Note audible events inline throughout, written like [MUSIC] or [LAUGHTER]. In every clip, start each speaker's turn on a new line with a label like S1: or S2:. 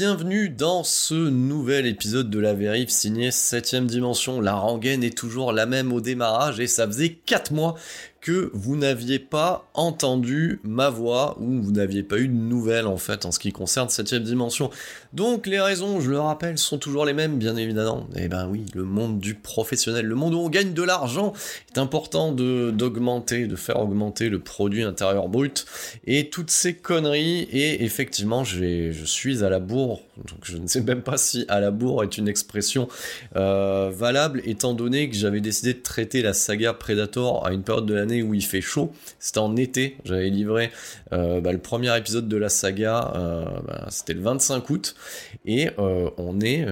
S1: Bienvenue dans ce nouvel épisode de la vérif signé 7ème dimension. La rengaine est toujours la même au démarrage et ça faisait 4 mois vous n'aviez pas entendu ma voix ou vous n'aviez pas eu de nouvelles en fait en ce qui concerne septième dimension. Donc les raisons, je le rappelle, sont toujours les mêmes bien évidemment. Et eh ben oui, le monde du professionnel, le monde où on gagne de l'argent, est important de d'augmenter, de faire augmenter le produit intérieur brut et toutes ces conneries. Et effectivement, je suis à la bourre. Je ne sais même pas si à la bourre est une expression euh, valable étant donné que j'avais décidé de traiter la saga Predator à une période de l'année où il fait chaud. C'était en été. J'avais livré euh, bah, le premier épisode de la saga. Euh, bah, c'était le 25 août. Et on est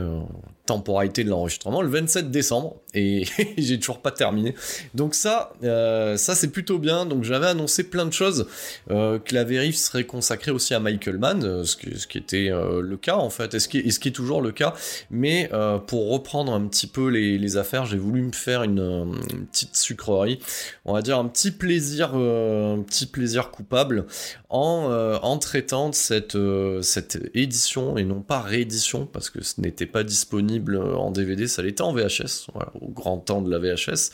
S1: temporalité de l'enregistrement le 27 décembre et [LAUGHS] j'ai toujours pas terminé. Donc ça, euh, ça c'est plutôt bien. Donc j'avais annoncé plein de choses euh, que la vérif serait consacrée aussi à Michael Mann, euh, ce, qui, ce qui était le cas en fait, et ce qui, ce qui est toujours le cas. Mais pour reprendre un petit peu les, affaires, j'ai voulu me faire une, petite sucrerie, on va dire un petit plaisir, un petit plaisir coupable en, en traitant cette, cette édition et non pas réédition parce que ce n'était pas disponible en DVD, ça l'était en VHS, au grand temps de la VHS.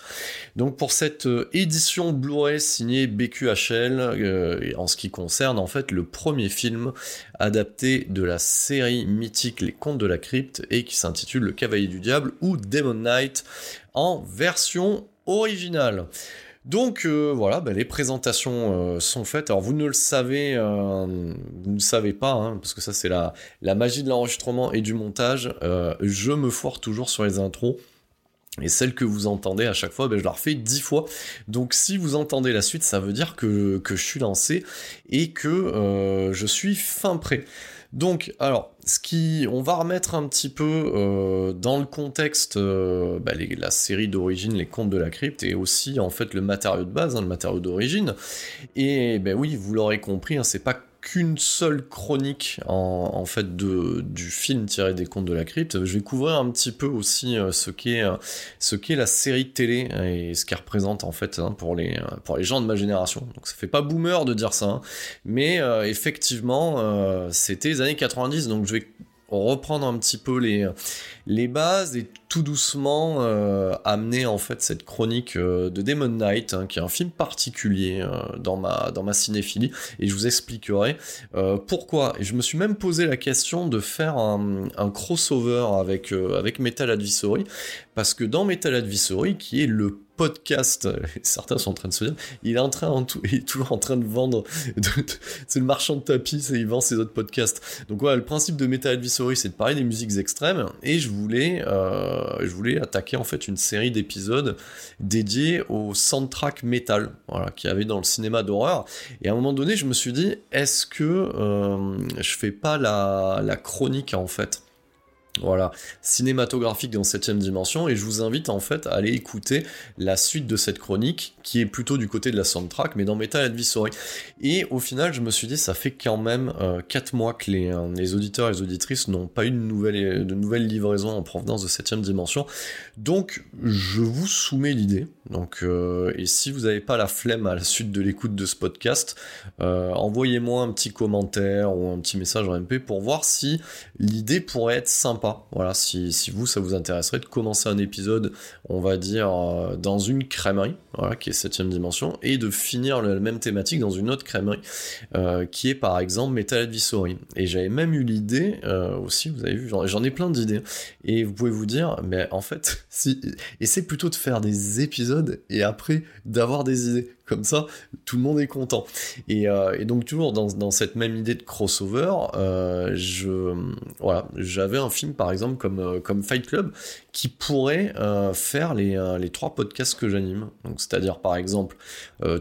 S1: Donc pour cette euh, édition Blu-ray signée BQHL, euh, en ce qui concerne en fait le premier film adapté de la série mythique Les Contes de la Crypte et qui s'intitule Le Cavalier du Diable ou Demon Knight en version originale. Donc euh, voilà, bah, les présentations euh, sont faites. Alors vous ne le savez, euh, ne savez pas, hein, parce que ça c'est la, magie de l'enregistrement et du montage. je me foire toujours sur les intros. Et celles que vous entendez à chaque fois, ben, je la refais dix fois. Donc si vous entendez la suite, ça veut dire que je suis lancé et que je suis fin prêt. Donc, alors, ce qui, on va remettre un petit peu euh, dans le contexte euh, bah, la série d'origine, les contes de la crypte, et aussi en fait le matériau de base, hein, le matériau d'origine. Et ben oui, vous l'aurez compris, hein, c'est pas qu'une seule chronique en, fait de, du film tiré des contes de la crypte. Je vais couvrir un petit peu aussi euh, ce qu'est euh, ce qu'est la série télé et ce qu'elle représente en fait hein, pour les pour les gens de ma génération. Donc ça fait pas boomer de dire ça, hein. mais euh, effectivement c'était les années 90, donc je vais reprendre un petit peu les, bases et tout doucement euh, amener en fait cette chronique euh, de Demon Knight, hein, qui est un film particulier euh, dans, ma, dans cinéphilie, et je vous expliquerai pourquoi. Je me suis même posé la question de faire un, crossover avec Metal Advisory, parce que dans Metal Advisory, qui est le podcast, certains sont en train de se dire, il est en train, il est toujours en train de vendre, [LAUGHS] c'est le marchand de tapis, il vend ses autres podcasts. Donc voilà, le principe de Metal Advisory, c'est de parler des musiques extrêmes, et je voulais, euh, je voulais attaquer en fait une série d'épisodes dédiés au soundtrack metal, voilà, qu'il y avait dans le cinéma d'horreur. Et à un moment donné, je me suis dit, est-ce que euh, je fais pas la chronique en fait? Voilà, cinématographique dans 7 dimension, et je vous invite en fait à aller écouter la suite de cette chronique, qui est plutôt du côté de la soundtrack, mais dans Metal Advisory. Et au final, je me suis dit, ça fait quand même 4 euh, mois que les, euh, les, auditeurs et les auditrices n'ont pas eu de nouvelles, de livraisons en provenance de 7 dimension, donc je vous soumets l'idée, donc, euh, et si vous n'avez pas la flemme à la suite de l'écoute de ce podcast, envoyez-moi un petit commentaire ou un petit message en MP pour voir si l'idée pourrait être sympa voilà, si, vous, ça vous intéresserait de commencer un épisode, on va dire, euh, dans une crèmerie, voilà, qui est septième dimension, et de finir la même thématique dans une autre crèmerie, euh, qui est par exemple Metal Advisory. Et j'avais même eu l'idée, euh, aussi, vous avez vu, j'en ai plein d'idées. Et vous pouvez vous dire, mais en fait, [LAUGHS] si, essayez plutôt de faire des épisodes et après d'avoir des idées. Comme ça, tout le monde est content. Et, euh, donc toujours dans, cette même idée de crossover, euh, j'avais un film par exemple comme euh, Fight Club qui pourrait faire les, les trois podcasts que j'anime. C'est-à-dire par exemple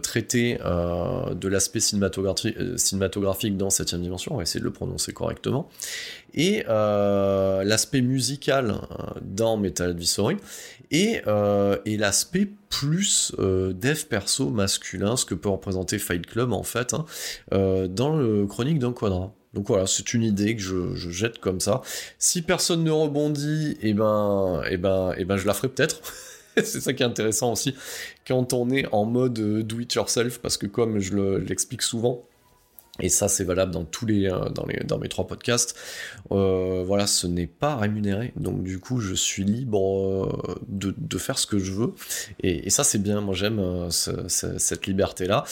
S1: traiter de l'aspect cinématographique, cinématographique dans septième dimension, on va essayer de le prononcer correctement, et l'aspect musical dans Metal Advisory et, et l'aspect plus euh, dev perso masculin, ce que peut représenter Fight Club en fait, hein, euh, dans le Chronique d'un quadrat. Donc voilà, c'est une idée que je, jette comme ça. Si personne ne rebondit, eh ben, eh ben, eh ben, je la ferai peut-être. [LAUGHS] c'est ça qui est intéressant aussi quand on est en mode euh, do it yourself, parce que comme je l'explique souvent, et ça, c'est valable dans tous les, euh, dans, mes trois podcasts. Euh, voilà, ce n'est pas rémunéré. Donc, du coup, je suis libre euh, de, faire ce que je veux. Et, ça, c'est bien. Moi, j'aime cette liberté-là.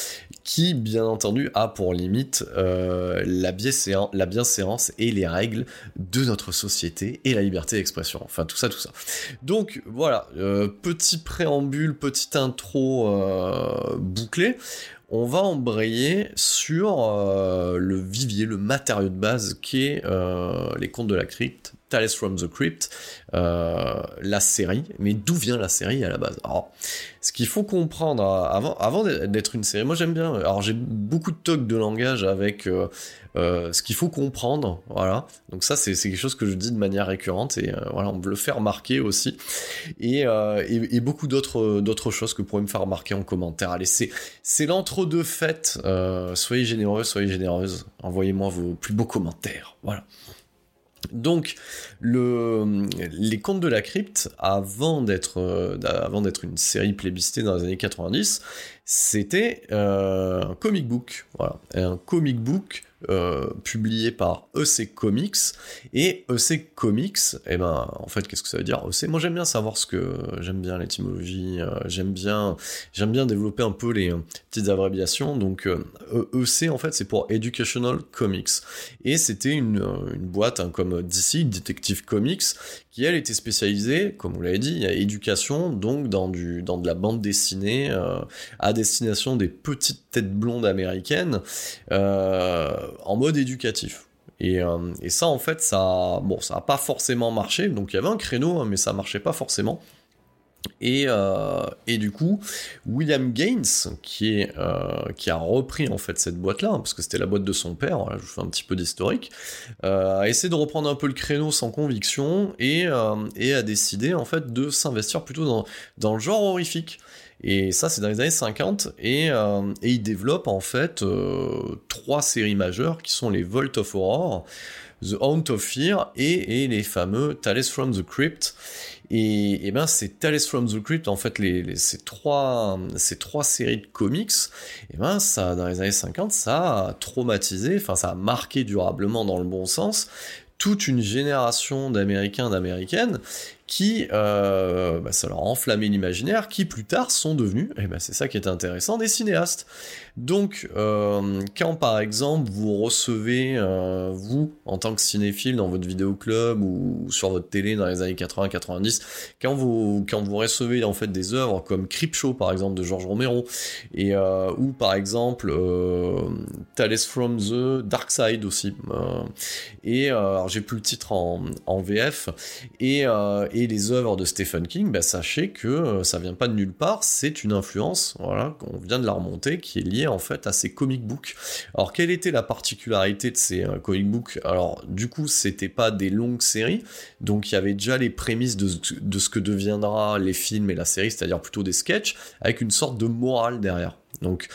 S1: Qui, bien entendu, a pour limite la, bienséance, la bienséance et les règles de notre société et la liberté d'expression. Enfin, tout ça, tout ça. Donc, voilà. petit préambule, petite intro bouclée on va embrayer sur euh, le vivier, le matériau de base qui est euh, les contes de la crypte, Tales from the Crypt, euh, la série. Mais d'où vient la série à la base? Alors, ce qu'il faut comprendre avant, avant d'être une série, moi j'aime bien. Alors j'ai beaucoup de tocs de langage avec euh, ce qu'il faut comprendre, voilà. Donc ça, c'est quelque chose que je dis de manière récurrente et euh, voilà, on me le fait remarquer aussi. Et, euh, beaucoup d'autres choses que vous pourrez me faire remarquer en commentaire. Allez, c'est l'entre-deux fêtes. soyez généreux, soyez généreuse. Envoyez-moi vos plus beaux commentaires. Voilà. Donc, le, les contes de la crypte, avant d'être avant d'être une série plébiscitée dans les années 90, c'était un comic book. Voilà, un comic book euh, publié par EC Comics. Et EC Comics, eh ben, en fait, qu'est-ce que ça veut dire? EC Moi, j'aime bien savoir ce que. J'aime bien l'étymologie, euh, j'aime bien, bien développer un peu les euh, petites abréviations. Donc, EC, en fait, c'est pour Educational Comics. Et c'était une, une, boîte hein, comme DC, Detective Comics, qui elle était spécialisée, comme vous l'avez dit, à éducation, donc dans, du, de la bande dessinée euh, à destination des petites têtes blondes américaines euh, en mode éducatif. Et, euh, et, ça, en fait, ça, bon, ça a pas forcément marché. Donc il y avait un créneau, hein, mais ça marchait pas forcément. Et, euh, et, du coup, William Gaines, qui, est, euh, qui a repris en fait cette boîte-là, hein, parce que c'était la boîte de son père, je vous fais un petit peu d'historique, euh, a essayé de reprendre un peu le créneau sans conviction et, et a décidé en fait de s'investir plutôt dans, dans le genre horrifique. Et ça, c'est dans les années 50, et, et il développe en fait trois séries majeures qui sont les Vault of Horror, The Haunt of Fear et, et les fameux Tales from the Crypt. Et, et ben c'est Tales from the Crypt, en fait, ces, trois, séries de comics, et ben ça, dans les années 50, ça a traumatisé, enfin ça a marqué durablement dans le bon sens, toute une génération d'Américains, d'Américaines, qui, bah, ça leur a enflammé l'imaginaire, qui plus tard sont devenus, et ben c'est ça qui est intéressant, des cinéastes. Donc, euh, quand par exemple vous recevez, euh, vous, en tant que cinéphile dans votre vidéoclub ou sur votre télé dans les années 80-90, quand vous, quand vous recevez en fait des œuvres comme Creepshow par exemple de George Romero, et, euh, ou par exemple Tales from the Dark Side aussi, et alors j'ai plus le titre en, VF, et, et les œuvres de Stephen King, bah, sachez que ça vient pas de nulle part, c'est une influence, voilà, qu'on vient de la remonter, qui est liée en fait à ces comic books. Alors quelle était la particularité de ces euh, comic books? Alors du coup c'était pas des longues séries, donc il y avait déjà les prémices de, de ce que deviendra les films et la série, c'est-à-dire plutôt des sketchs avec une sorte de morale derrière. Donc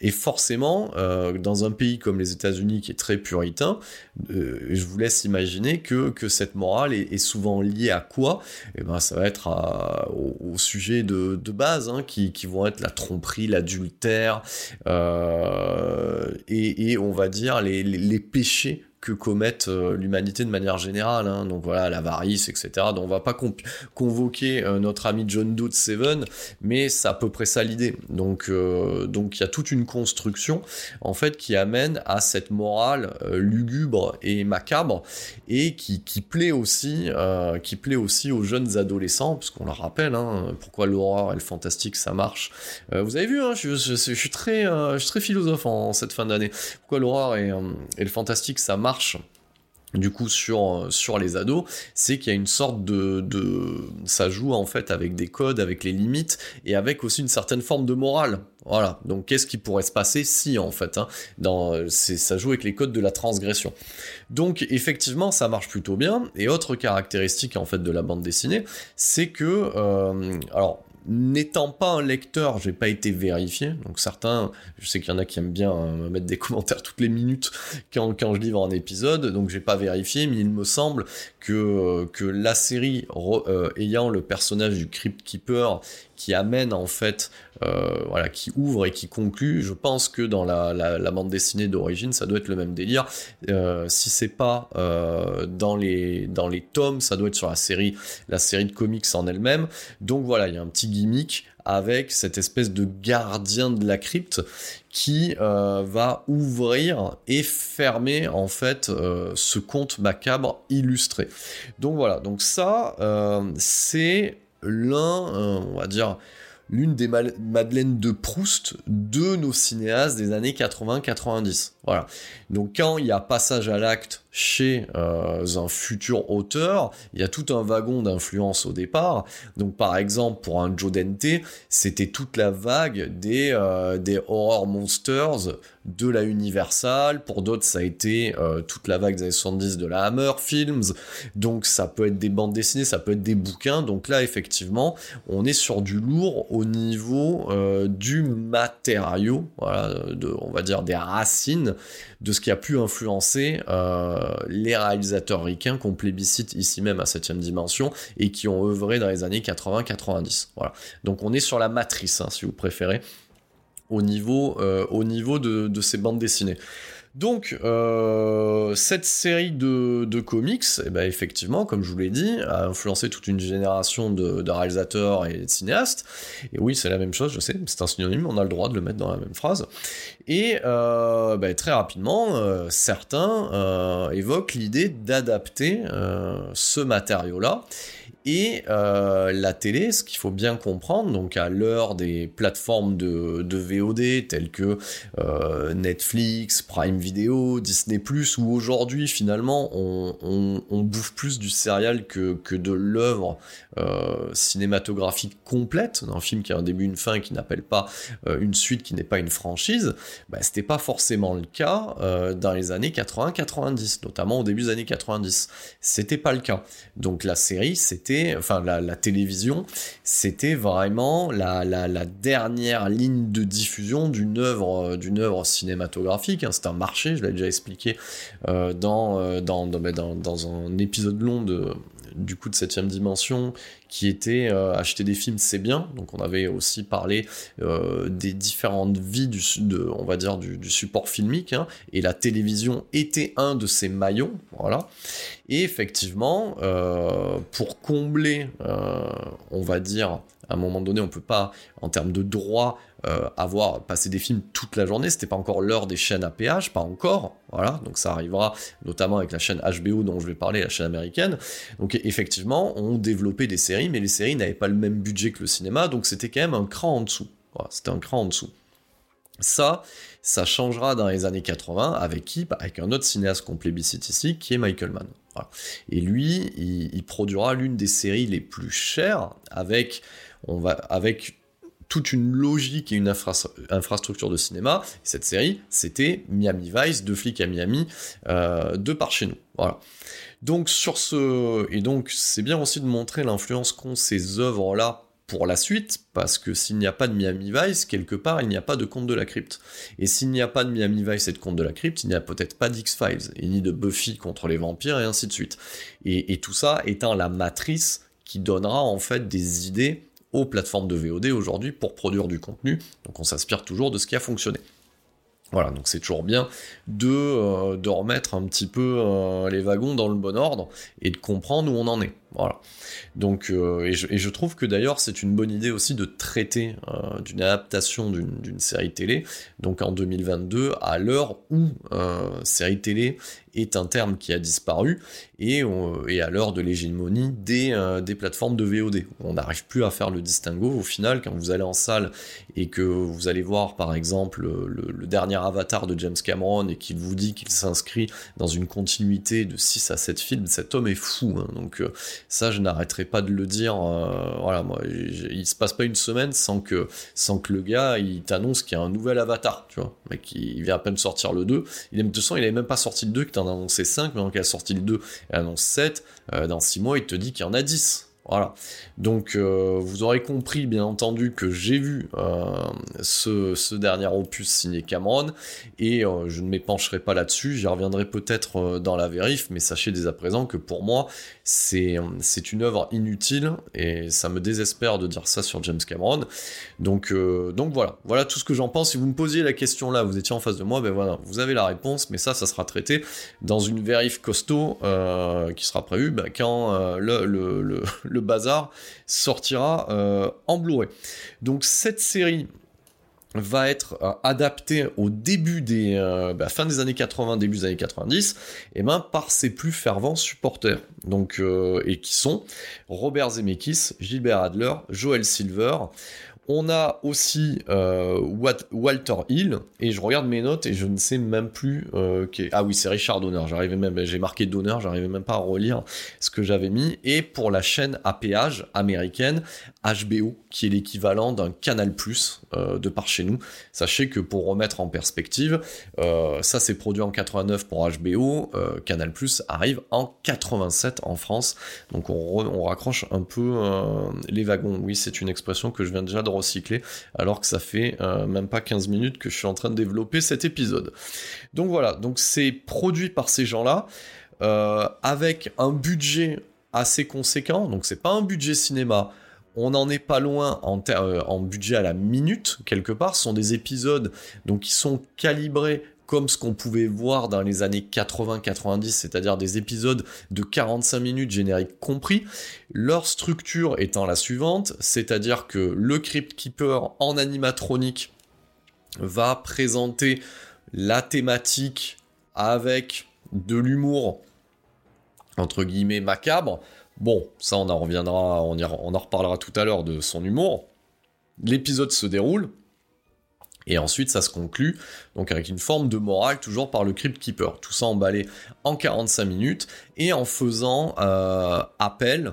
S1: et forcément, euh, dans un pays comme les États-Unis qui est très puritain, euh, je vous laisse imaginer que, que cette morale est, souvent liée à quoi? Et eh ben, ça va être au, sujet de, de base, hein, qui, qui, vont être la tromperie, l'adultère, euh, et, et, on va dire les, les, les péchés que commettent euh, l'humanité de manière générale. Hein. Donc voilà, l'avarice, etc. Donc on va pas convoquer euh, notre ami John Doe de Seven, mais c'est à peu près ça l'idée. Donc euh, donc il y a toute une construction en fait qui amène à cette morale lugubre et macabre et qui, plaît aussi qui plaît aussi aux jeunes adolescents, parce qu'on leur rappelle hein, pourquoi l'horreur et le fantastique ça marche. vous avez vu, hein, je, je, suis très je suis très philosophe en, cette fin d'année. Pourquoi l'horreur et, et le fantastique ça marche du coup sur, les ados, c'est qu'il y a une sorte de, de, ça joue en fait avec des codes, avec les limites et avec aussi une certaine forme de morale. Voilà. Donc qu'est-ce qui pourrait se passer si en fait, hein, dans, ça joue avec les codes de la transgression. Donc effectivement, ça marche plutôt bien. Et autre caractéristique en fait de la bande dessinée, c'est que, euh, alors N'étant pas un lecteur, j'ai pas été vérifié. Donc certains, je sais qu'il y en a qui aiment bien euh, mettre des [LAUGHS] commentaires toutes les minutes quand, je livre un épisode, donc j'ai pas vérifié, mais il me semble que, euh, la série euh, ayant le personnage du Crypt Keeper qui amène en fait, voilà, qui ouvre et qui conclut, je pense que dans la, bande dessinée d'origine, ça doit être le même délire. si c'est pas dans les dans les tomes, ça doit être sur la série, la série de comics en elle-même. Donc voilà, il y a un petit gimmick avec cette espèce de gardien de la crypte qui euh, va ouvrir et fermer en fait euh, ce conte macabre illustré. Donc voilà, donc ça euh, c'est l'un, on va dire, l'une des Madeleines de Proust de nos cinéastes des années 80-90. Voilà. Donc quand il y a passage à l'acte chez euh, un futur auteur, il y a tout un wagon d'influence au départ. Donc par exemple pour un Joe Dante, c'était toute la vague des, euh, des horror monsters de la Universal. Pour d'autres, ça a été euh, toute la vague des années 70 de la Hammer Films. Donc ça peut être des bandes dessinées, ça peut être des bouquins. Donc là, effectivement, on est sur du lourd au niveau du matériau, voilà, on va dire des racines de ce qui a pu influencer euh, les réalisateurs ricains qu'on plébiscite ici même à 7ème dimension et qui ont œuvré dans les années 80-90. Voilà. Donc on est sur la matrice, hein, si vous préférez, au niveau, euh, au niveau de, ces bandes dessinées. Donc, euh, cette série de, comics, eh ben, effectivement, comme je vous l'ai dit, a influencé toute une génération de, réalisateurs et de cinéastes. Et oui, c'est la même chose, je sais, c'est un synonyme, on a le droit de le mettre dans la même phrase. Et euh, ben, très rapidement, euh, certains évoquent l'idée d'adapter ce matériau-là et euh, la télé, ce qu'il faut bien comprendre, donc à l'heure des plateformes de, VOD telles que euh, Netflix, Prime Video, Disney ⁇ où aujourd'hui finalement on, bouffe plus du serial que, que de l'œuvre euh, cinématographique complète, d'un film qui a un début, une fin, qui n'appelle pas une suite, qui n'est pas une franchise, bah, c'était pas forcément le cas dans les années 80-90, notamment au début des années 90. C'était pas le cas. Donc la série, c'était enfin la, télévision, c'était vraiment la, dernière ligne de diffusion d'une œuvre, euh, d'une œuvre cinématographique. Hein. C'est un marché, je l'ai déjà expliqué euh, euh, dans, dans, un épisode long de, du coup de septième dimension qui était euh, acheter des films c'est bien. Donc on avait aussi parlé euh, des différentes vies du, de, on va dire du, support filmique hein, et la télévision était un de ces maillons. Voilà. Et effectivement, pour combler, on va dire à un moment donné, on peut pas, en termes de droit, euh, avoir passé des films toute la journée. C'était pas encore l'heure des chaînes à péage, pas encore. Voilà, donc ça arrivera notamment avec la chaîne HBO dont je vais parler, la chaîne américaine. Donc effectivement, on développait des séries, mais les séries n'avaient pas le même budget que le cinéma, donc c'était quand même un cran en dessous. C'était un cran en dessous. Ça, ça changera dans les années 80 avec qui Avec un autre cinéaste qu'on plébiscite ici, qui est Michael Mann. Et lui, il produira l'une des séries les plus chères avec on va avec toute une logique et une infrastructure de cinéma. cette série, c'était Miami Vice, deux flics à Miami, euh, de par chez nous. Voilà. Donc sur ce, et donc c'est bien aussi de montrer l'influence qu'ont ces œuvres-là pour la suite, parce que s'il n'y a pas de Miami Vice, quelque part, il n'y a pas de Conte de la Crypte. Et s'il n'y a pas de Miami Vice et de Conte de la Crypte, il n'y a peut-être pas d'X-Files, et ni de Buffy contre les vampires, et ainsi de suite. et tout ça étant la matrice qui donnera en fait des idées aux plateformes de VOD aujourd'hui pour produire du contenu. Donc on s'inspire toujours de ce qui a fonctionné. Voilà, donc c'est toujours bien de, euh, de, remettre un petit peu euh, les wagons dans le bon ordre et de comprendre où on en est. Voilà. Donc, euh, et, je, trouve que d'ailleurs c'est une bonne idée aussi de traiter d'une adaptation d'une série télé, donc en 2022, à l'heure où série télé est un terme qui a disparu, et, à l'heure de l'hégémonie des, plateformes de VOD. On n'arrive plus à faire le distinguo au final quand vous allez en salle et que vous allez voir par exemple le, dernier avatar de James Cameron et qu'il vous dit qu'il s'inscrit dans une continuité de 6 à 7 films, cet homme est fou. Hein. donc euh, ça je n'arrêterai pas de le dire. Euh, voilà, moi, il se passe pas une semaine sans que, sans que le gars il t'annonce qu'il y a un nouvel avatar, tu vois. Mais il vient à peine sortir le 2. Il de toute façon, il avait même pas sorti le 2, qu'il en a annoncé 5, maintenant qu'il a sorti le 2 et annonce 7, euh, dans 6 mois il te dit qu'il y en a 10. Voilà. Donc euh, vous aurez compris bien entendu que j'ai vu euh, ce, dernier opus signé Cameron et euh, je ne m'épancherai pas là-dessus, j'y reviendrai peut-être dans la vérif, mais sachez dès à présent que pour moi c'est, une œuvre inutile et ça me désespère de dire ça sur James Cameron. Donc, donc voilà, voilà tout ce que j'en pense. Si vous me posiez la question là, vous étiez en face de moi, ben voilà, vous avez la réponse, mais ça, ça sera traité dans une vérif costaud qui sera prévue ben, quand le le bazar sortira euh, en Blu-ray. Donc cette série va être euh, adaptée au début des euh, bah, fin des années 80 début des années 90 et ben par ses plus fervents supporters donc et qui sont Robert Zemeckis, Gilbert Adler, Joel Silver on a aussi euh, Walter Hill, et je regarde mes notes et je ne sais même plus. Euh, ah oui, c'est Richard Donner. Même, j'ai marqué Donner, j'arrivais même pas à relire ce que j'avais mis. Et pour la chaîne à péage américaine, HBO, qui est l'équivalent d'un Canal Plus euh, de par chez nous. Sachez que pour remettre en perspective, ça c'est produit en 89 pour HBO, Canal Plus arrive en 87 en France. Donc on, on raccroche un peu les wagons. Oui, c'est une expression que je viens déjà de recycler, alors que ça fait euh, même pas 15 minutes que je suis en train de développer cet épisode. Donc voilà, donc c'est produit par ces gens-là, euh, avec un budget assez conséquent, donc c'est pas un budget cinéma, on n'en est pas loin en, euh, en, budget à la minute, quelque part. Ce sont des épisodes donc, qui sont calibrés comme ce qu'on pouvait voir dans les années 80-90, c'est-à-dire des épisodes de 45 minutes génériques compris, leur structure étant la suivante, c'est-à-dire que le Crypt Keeper en animatronique va présenter la thématique avec de l'humour entre guillemets macabre. Bon, ça on en reviendra, on, on en reparlera tout à l'heure de son humour. L'épisode se déroule, et ensuite, ça se conclut donc avec une forme de morale toujours par le Crypt Keeper. Tout ça emballé en 45 minutes et en faisant euh, appel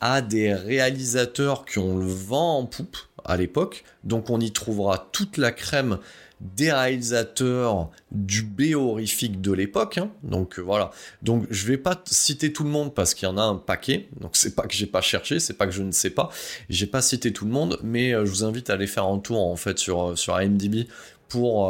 S1: à des réalisateurs qui ont le vent en poupe à l'époque. Donc on y trouvera toute la crème des réalisateurs du B horrifique de l'époque. Hein. Donc euh, voilà. Donc je vais pas citer tout le monde parce qu'il y en a un paquet. Donc c'est pas que j'ai pas cherché, c'est pas que je ne sais pas. J'ai pas cité tout le monde, mais euh, je vous invite à aller faire un tour en fait sur euh, sur IMDb pour,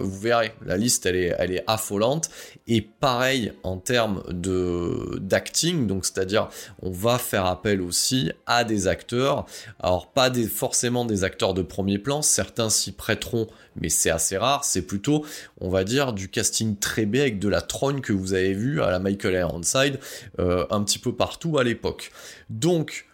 S1: vous verrez, la liste elle est, elle est affolante. Et pareil en termes de d'acting, donc c'est-à-dire on va faire appel aussi à des acteurs. Alors pas des, forcément des acteurs de premier plan, certains s'y prêteront, mais c'est assez rare. C'est plutôt, on va dire, du casting très bien avec de la trogne que vous avez vu à la Michael Ironside euh, un petit peu partout à l'époque. Donc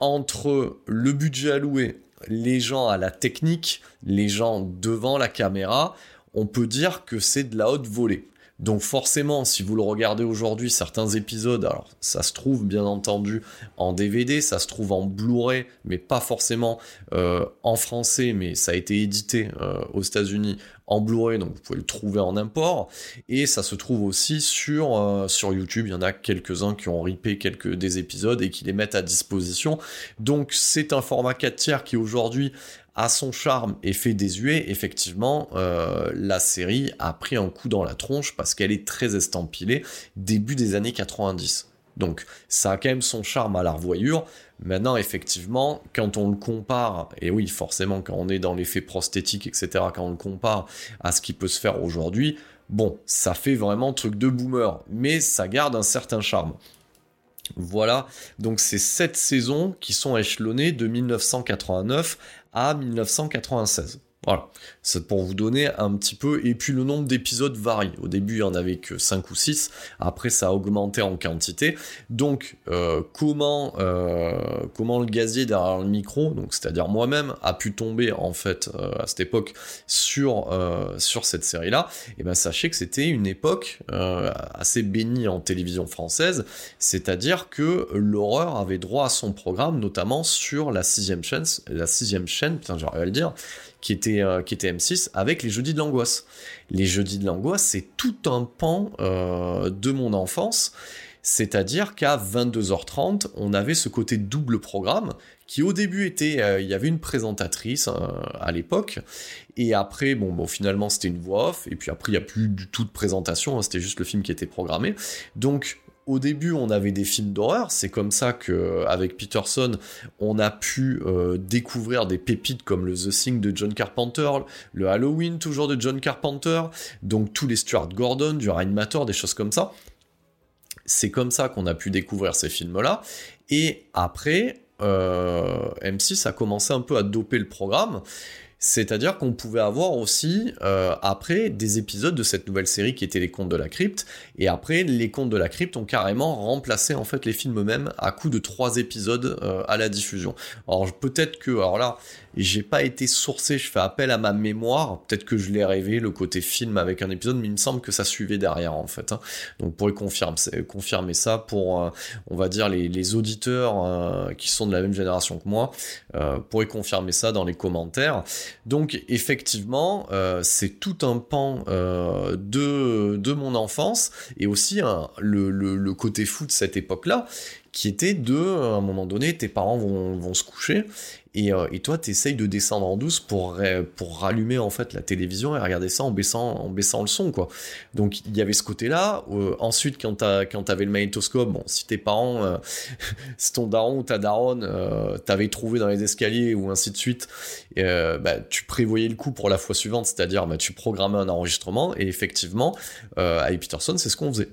S1: entre le budget alloué, les gens à la technique, les gens devant la caméra, on peut dire que c'est de la haute volée. Donc forcément, si vous le regardez aujourd'hui, certains épisodes, alors ça se trouve bien entendu en DVD, ça se trouve en Blu-ray, mais pas forcément euh, en français, mais ça a été édité euh, aux États-Unis en Blu-ray, donc vous pouvez le trouver en import. Et ça se trouve aussi sur, euh, sur YouTube. Il y en a quelques-uns qui ont ripé quelques des épisodes et qui les mettent à disposition. Donc c'est un format 4 tiers qui aujourd'hui a son charme et fait désuet, effectivement, euh, la série a pris un coup dans la tronche parce qu'elle est très estampillée début des années 90. Donc ça a quand même son charme à la revoyure. Maintenant, effectivement, quand on le compare, et oui, forcément, quand on est dans l'effet prosthétique, etc., quand on le compare à ce qui peut se faire aujourd'hui, bon, ça fait vraiment truc de boomer, mais ça garde un certain charme. Voilà, donc c'est sept saisons qui sont échelonnées de 1989 à 1996. Voilà, c'est pour vous donner un petit peu. Et puis le nombre d'épisodes varie. Au début, il n'y en avait que 5 ou 6. Après, ça a augmenté en quantité. Donc, euh, comment, euh, comment le gazier derrière le micro, donc c'est-à-dire moi-même, a pu tomber en fait euh, à cette époque sur, sur cette série-là? Et eh bien, sachez que c'était une époque assez bénie en télévision française. C'est-à-dire que l'horreur avait droit à son programme, notamment sur la sixième chaîne. La sixième chaîne, putain, j'arrive à le dire qui était, euh, qui était M6, avec les jeudis de l'angoisse. Les jeudis de l'angoisse, c'est tout un pan euh, de mon enfance. C'est-à-dire qu'à 22h30, on avait ce côté double programme qui au début était, euh, il y avait une présentatrice à l'époque, et après, bon, bon finalement c'était une voix off, et puis après il n'y a plus du tout de présentation, hein, c'était juste le film qui était programmé. Donc au début, on avait des films d'horreur. C'est comme ça que, avec Peterson, on a pu euh, découvrir des pépites comme le The Thing de John Carpenter, le Halloween toujours de John Carpenter, donc tous les Stuart Gordon, du Matter, des choses comme ça. C'est comme ça qu'on a pu découvrir ces films-là. Et après, euh, M6 a commencé un peu à doper le programme. C'est-à-dire qu'on pouvait avoir aussi, euh, après, des épisodes de cette nouvelle série qui était les Contes de la Crypte, et après, les Contes de la Crypte ont carrément remplacé en fait les films eux-mêmes à coup de trois épisodes euh, à la diffusion. Alors peut-être que, alors là, j'ai pas été sourcé, je fais appel à ma mémoire, peut-être que je l'ai rêvé, le côté film avec un épisode, mais il me semble que ça suivait derrière en fait. Hein. Donc pour confirmer, confirmer ça pour, euh, on va dire, les, auditeurs euh, qui sont de la même génération que moi, euh, pourraient confirmer ça dans les commentaires. Donc effectivement, euh, c'est tout un pan de, de mon enfance et aussi le, le, côté fou de cette époque-là qui était de, à un moment donné, tes parents vont se coucher euh, et, toi, tu essayes de descendre en douce pour, pour rallumer en fait la télévision et regarder ça en baissant, en baissant le son, quoi. Donc il y avait ce côté-là. Euh, ensuite, quand t'avais le magnétoscope, bon, si tes parents, euh, [LAUGHS] si ton daron ou ta daronne t'avais trouvé dans les escaliers ou ainsi de suite, bah, tu prévoyais le coup pour la fois suivante, c'est-à-dire bah, tu programmais un enregistrement et effectivement, avec Peterson, c'est ce qu'on faisait.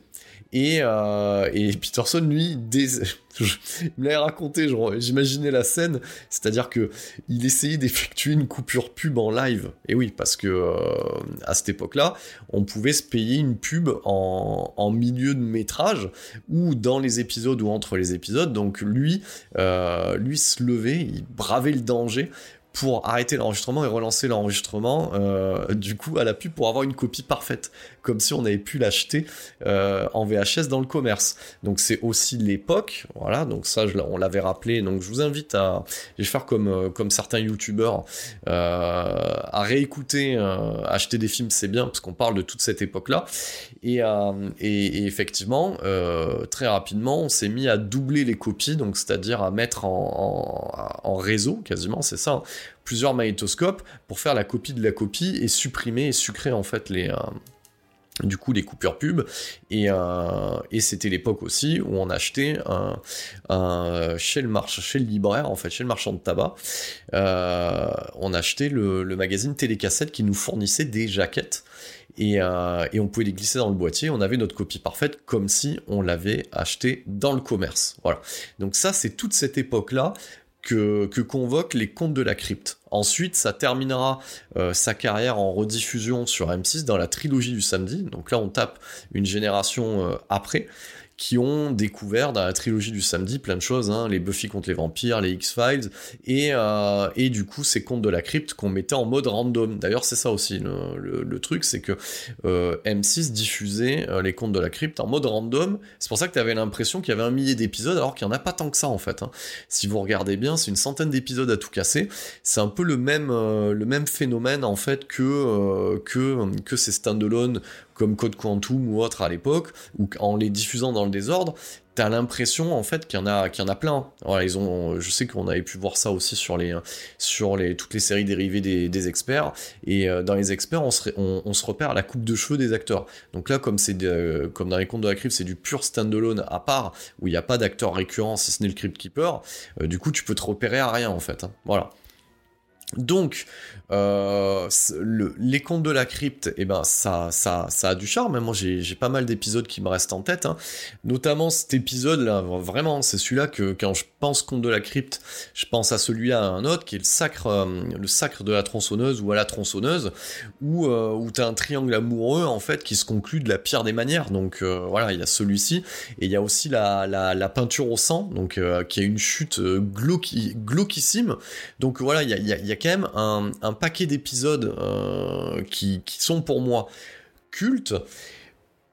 S1: Et, euh, et Peterson, lui, [LAUGHS] il me l'avait raconté, j'imaginais la scène, c'est-à-dire que il essayait d'effectuer une coupure pub en live. Et oui, parce que euh, à cette époque-là, on pouvait se payer une pub en, en, milieu de métrage ou dans les épisodes ou entre les épisodes. Donc lui, euh, lui se levait, il bravait le danger pour arrêter l'enregistrement et relancer l'enregistrement euh, du coup à la pub pour avoir une copie parfaite comme si on avait pu l'acheter euh, en VHS dans le commerce. Donc c'est aussi l'époque voilà. Donc ça on l'avait rappelé. Donc je vous invite à je vais faire comme euh, comme certains youtubeurs à réécouter acheter des films c'est bien parce qu'on parle de toute cette époque là et, effectivement très rapidement on s'est mis à doubler les copies donc c'est-à-dire à mettre en, réseau quasiment c'est ça plusieurs magnétoscopes pour faire la copie de la copie et supprimer et sucrer en fait les, euh, du coup les coupures pub. Et, euh, et c'était l'époque aussi où on achetait chez le marché chez le libraire en fait chez le marchand de tabac euh, on achetait le, le, magazine télécassette qui nous fournissait des jaquettes. Et, et, on pouvait les glisser dans le boîtier. On avait notre copie parfaite comme si on l'avait acheté dans le commerce. Voilà. Donc ça c'est toute cette époque là que, que convoquent les contes de la crypte Ensuite, ça terminera euh, sa carrière en rediffusion sur M6 dans la trilogie du samedi. Donc là, on tape une génération euh, après qui ont découvert dans la trilogie du samedi plein de choses, hein, les Buffy contre les vampires, les X-Files, et, euh, et du coup ces contes de la crypte qu'on mettait en mode random. D'ailleurs c'est ça aussi le, le, truc, c'est que euh, M6 diffusait euh, les contes de la crypte en mode random, c'est pour ça que tu avais l'impression qu'il y avait un millier d'épisodes alors qu'il n'y en a pas tant que ça en fait. Hein. Si vous regardez bien, c'est une centaine d'épisodes à tout casser, c'est un peu le même, le même phénomène en fait que, que, que ces standalone comme Code Quantum ou autre à l'époque, ou en les diffusant dans le désordre, t'as l'impression en fait qu'il y en a qu'il y en a plein. Ils ont, je sais qu'on avait pu voir ça aussi sur les sur les toutes les séries dérivées des, experts et euh, dans les experts on se on, on, se repère à la coupe de cheveux des acteurs. Donc là comme c'est comme dans les contes de la crypte c'est du pur standalone à part où il n'y a pas d'acteur récurrent si ce n'est le crypt keeper. Euh, du coup tu peux te repérer à rien en fait. Hein. Voilà. Donc, euh, le, les contes de la crypte, eh ben, ça, ça, ça a du charme. Hein. Moi, j'ai pas mal d'épisodes qui me restent en tête. Hein. Notamment cet épisode-là, vraiment, c'est celui-là que quand je pense conte de la crypte, je pense à celui-là, à un autre, qui est le sacre, euh, le sacre de la tronçonneuse ou à la tronçonneuse, où, euh, où t'as un triangle amoureux, en fait, qui se conclut de la pire des manières. Donc, voilà, il y a celui-ci. Et il y a aussi la, la, peinture au sang, donc, qui a une chute glauqui, glauquissime. Donc, voilà, il y a quand même un, paquet d'épisodes euh, qui, sont pour moi cultes.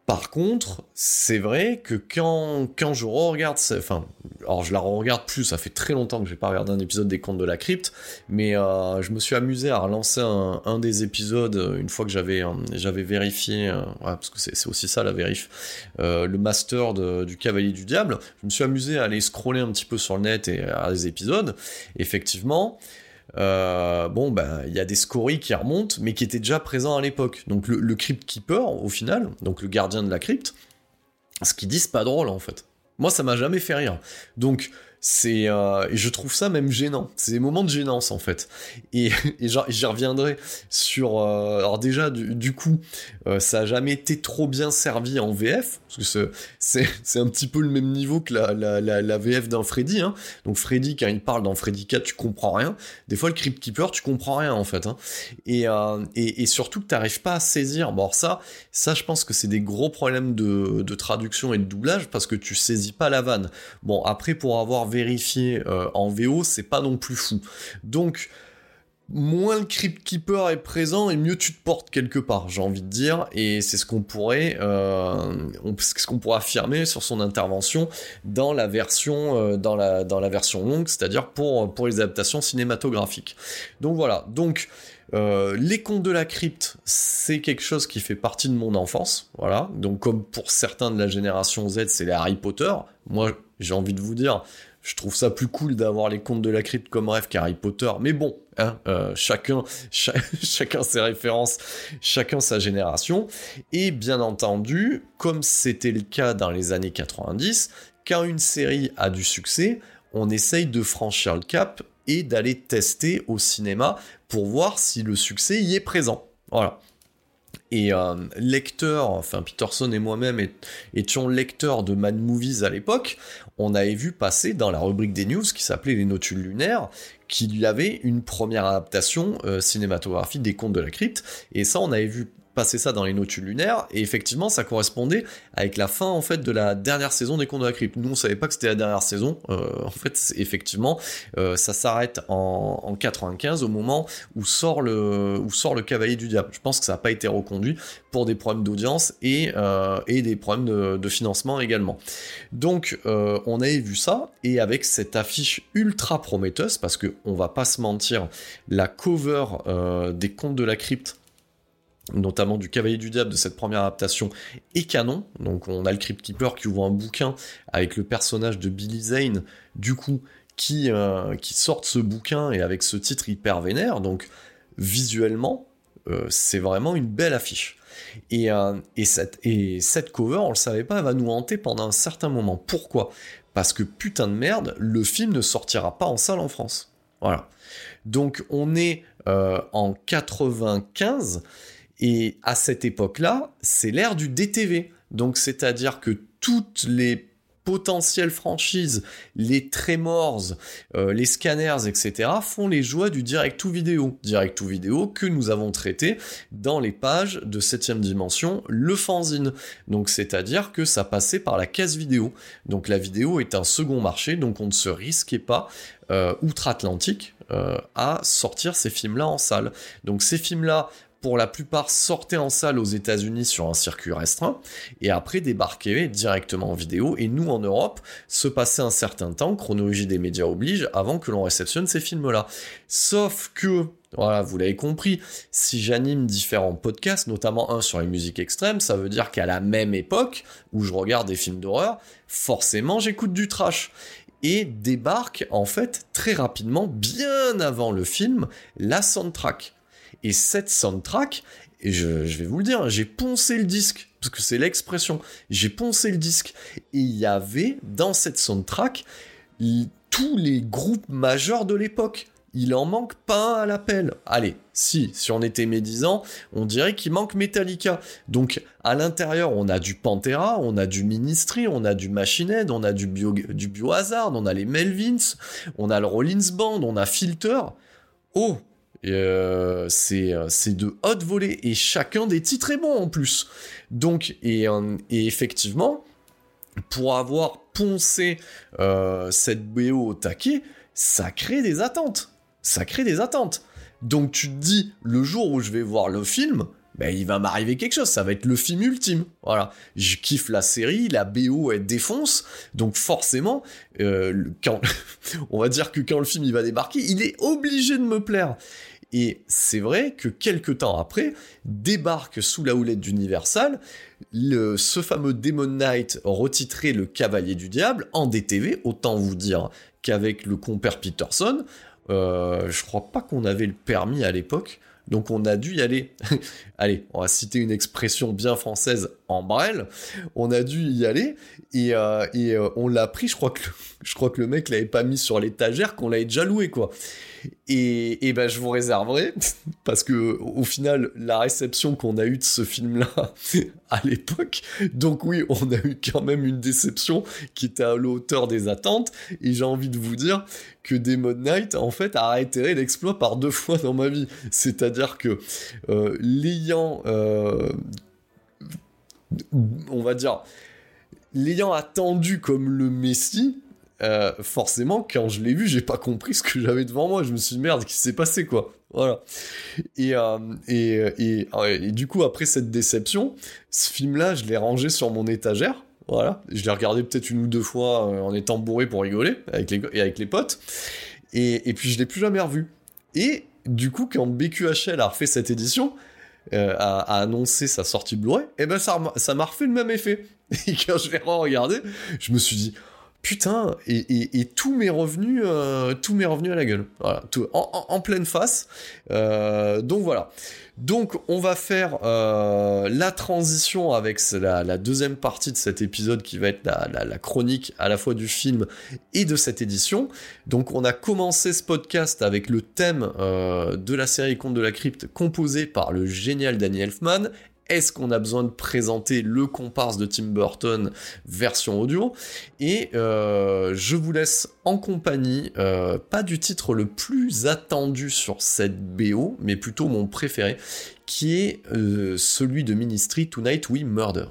S1: Par contre, c'est vrai que quand, quand je re-regarde, enfin, alors je la re-regarde plus, ça fait très longtemps que j'ai pas regardé un épisode des Contes de la Crypte, mais euh, je me suis amusé à relancer un, des épisodes euh, une fois que j'avais j'avais vérifié, euh, parce que c'est aussi ça la vérif, euh, le master de, du Cavalier du Diable. Je me suis amusé à aller scroller un petit peu sur le net et à des épisodes. Effectivement, euh, bon, ben, il y a des scories qui remontent, mais qui étaient déjà présents à l'époque. Donc le, Crypt Keeper, au final, donc le gardien de la crypte, ce qu'ils disent pas drôle en fait. Moi, ça m'a jamais fait rire. Donc, c'est euh, je trouve ça même gênant. C'est des moments de gênance en fait. Et, [LAUGHS] et j'y reviendrai sur euh, alors déjà du, du coup euh, ça a jamais été trop bien servi en VF parce que [LAUGHS] c'est un petit peu le même niveau que la, la, la, VF d'un Freddy hein. donc Freddy quand il parle dans Freddy 4 tu comprends rien. Des fois le Crypt Keeper tu comprends rien en fait hein. et, et, et surtout que t'arrives pas à saisir. Bon alors ça ça je pense que c'est des gros problèmes de, de traduction et de doublage parce que tu saisis pas la vanne. Bon après pour avoir vérifié euh, en VO, c'est pas non plus fou. Donc, moins le Crypt Keeper est présent et mieux tu te portes quelque part, j'ai envie de dire, et c'est ce qu'on pourrait, euh, ce qu'on pourrait affirmer sur son intervention dans la version, euh, dans la dans la version longue, c'est-à-dire pour pour les adaptations cinématographiques. Donc voilà, donc les contes de la crypte, c'est quelque chose qui fait partie de mon enfance, voilà. Donc comme pour certains de la génération Z, c'est les Harry Potter. Moi, j'ai envie de vous dire, je trouve ça plus cool d'avoir les contes de la crypte comme rêve qu'Harry Potter, mais bon, hein, euh, chacun, cha [LAUGHS] chacun ses références, chacun sa génération. Et bien entendu, comme c'était le cas dans les années 90, quand une série a du succès, on essaye de franchir le cap et d'aller tester au cinéma pour voir si le succès y est présent. Voilà. Et euh, lecteur, enfin Peterson et moi-même étions lecteurs de Mad Movies à l'époque, on avait vu passer dans la rubrique des news qui s'appelait Les Notules Lunaires, qu'il y avait une première adaptation euh, cinématographique des Contes de la Crypte, et ça on avait vu passer ça dans les notules lunaires, et effectivement, ça correspondait avec la fin, en fait, de la dernière saison des Contes de la Crypte. Nous, on savait pas que c'était la dernière saison. Euh, en fait, effectivement, euh, ça s'arrête en, en 95, au moment où sort le, où sort le Cavalier du Diable. Je pense que ça n'a pas été reconduit pour des problèmes d'audience et, euh, des problèmes de, financement également. Donc, on avait vu ça, et avec cette affiche ultra prometteuse, parce que on va pas se mentir, la cover des Contes de la Crypte notamment du Cavalier du Diable de cette première adaptation, est canon. Donc on a le Crypt Keeper qui ouvre un bouquin avec le personnage de Billy Zane, du coup, qui, euh, qui sort ce bouquin et avec ce titre hyper vénère. Donc visuellement, c'est vraiment une belle affiche. Et, et, cette, et cette cover, on le savait pas, elle va nous hanter pendant un certain moment. Pourquoi? Parce que putain de merde, le film ne sortira pas en salle en France. Voilà. Donc on est en 95 et à cette époque-là, c'est l'ère du DTV. Donc c'est-à-dire que toutes les potentielles franchises, les Tremors, euh, les scanners, etc., font les joies du direct to vidéo. Direct to vidéo que nous avons traité dans les pages de 7ème dimension, le fanzine. Donc c'est-à-dire que ça passait par la caisse vidéo. Donc la vidéo est un second marché, donc on ne se risquait pas euh, outre-Atlantique euh, à sortir ces films-là en salle. Donc ces films-là pour la plupart sortaient en salle aux États-Unis sur un circuit restreint et après débarquaient directement en vidéo et nous en Europe se passait un certain temps, chronologie des médias oblige, avant que l'on réceptionne ces films-là. Sauf que voilà, vous l'avez compris, si j'anime différents podcasts, notamment un sur les musiques extrêmes, ça veut dire qu'à la même époque où je regarde des films d'horreur, forcément j'écoute du trash. Et débarque en fait très rapidement, bien avant le film, la soundtrack. Et cette soundtrack, et je, vais vous le dire, j'ai poncé le disque, parce que c'est l'expression, j'ai poncé le disque, et il y avait dans cette soundtrack tous les groupes majeurs de l'époque. Il en manque pas un à l'appel. Allez, si, si on était médisant, on dirait qu'il manque Metallica. Donc, à l'intérieur, on a du Pantera, on a du Ministry, on a du Machine Head, on a du Biohazard, on a les Melvins, on a le Rollins Band, on a Filter. Oh, euh, euh, c'est de haute volée et chacun des titres est bon en plus. Donc et, euh, effectivement pour avoir poncé cette BO au taquet, ça crée des attentes. Ça crée des attentes. Donc tu te dis le jour où je vais voir le film, ben, il va m'arriver quelque chose, ça va être le film ultime. Voilà, je kiffe la série, la BO elle défonce, donc forcément, quand [LAUGHS] on va dire que quand le film il va débarquer, il est obligé de me plaire. Et c'est vrai que quelques temps après, débarque sous la houlette d'Universal le, ce fameux Demon Knight retitré Le Cavalier du Diable en DTV, autant vous dire qu'avec le compère Peterson, euh, je crois pas qu'on avait le permis à l'époque, donc on a dû y aller. [LAUGHS] Allez, on va citer une expression bien française en. On a dû y aller et, euh, euh, on l'a pris. Je crois que le, [LAUGHS] je crois que le mec l'avait pas mis sur l'étagère, qu'on l'avait déjà loué quoi. Et, et ben je vous réserverai [LAUGHS] parce que au final la réception qu'on a eue de ce film là [LAUGHS] à l'époque, donc oui on a eu quand même une déception qui était à l'auteur des attentes. Et j'ai envie de vous dire que Demon Knight en fait a réitéré l'exploit par deux fois dans ma vie. C'est-à-dire que euh, l'ayant, on va dire, l'ayant attendu comme le Messie, euh, forcément, quand je l'ai vu, j'ai pas compris ce que j'avais devant moi. Je me suis dit, merde, qu'est-ce qui s'est passé, quoi? Voilà. Et, et, et, du coup, après cette déception, ce film-là, je l'ai rangé sur mon étagère. Voilà. Je l'ai regardé peut-être une ou deux fois en étant bourré pour rigoler avec les, et avec les potes. Et, et puis, je l'ai plus jamais revu. Et du coup, quand BQHL a refait cette édition, euh, a, annoncé sa sortie Blu-ray, et eh ben ça, m'a refait le même effet. [LAUGHS] Et quand je l'ai re-regardé, je me suis dit, putain, et, revenus, euh, tous mes revenus à la gueule, voilà, en, pleine face. Euh, donc voilà. Donc on va faire euh, la transition avec la, deuxième partie de cet épisode qui va être la, chronique à la fois du film et de cette édition. Donc on a commencé ce podcast avec le thème de la série Conte de la Crypte composé par le génial Danny Elfman est-ce qu'on a besoin de présenter le comparse de Tim Burton version audio? Et euh, je vous laisse en compagnie, euh, pas du titre le plus attendu sur cette BO, mais plutôt mon préféré, qui est euh, celui de Ministry Tonight We Murder.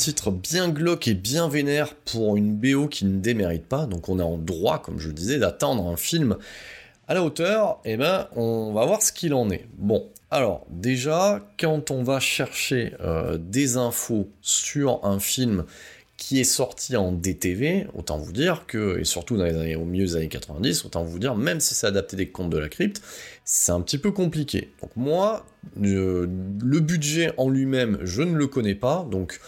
S1: Titre bien glauque et bien vénère pour une BO qui ne démérite pas, donc on est en droit, comme je disais, d'attendre un film à la hauteur, et eh ben on va voir ce qu'il en est. Bon, alors déjà, quand on va chercher euh, des infos sur un film qui est sorti en DTV, autant vous dire que, et surtout dans les années, au milieu des années 90, autant vous dire, même si c'est adapté des contes de la crypte, c'est un petit peu compliqué. Donc moi, le budget en lui-même, je ne le connais pas, donc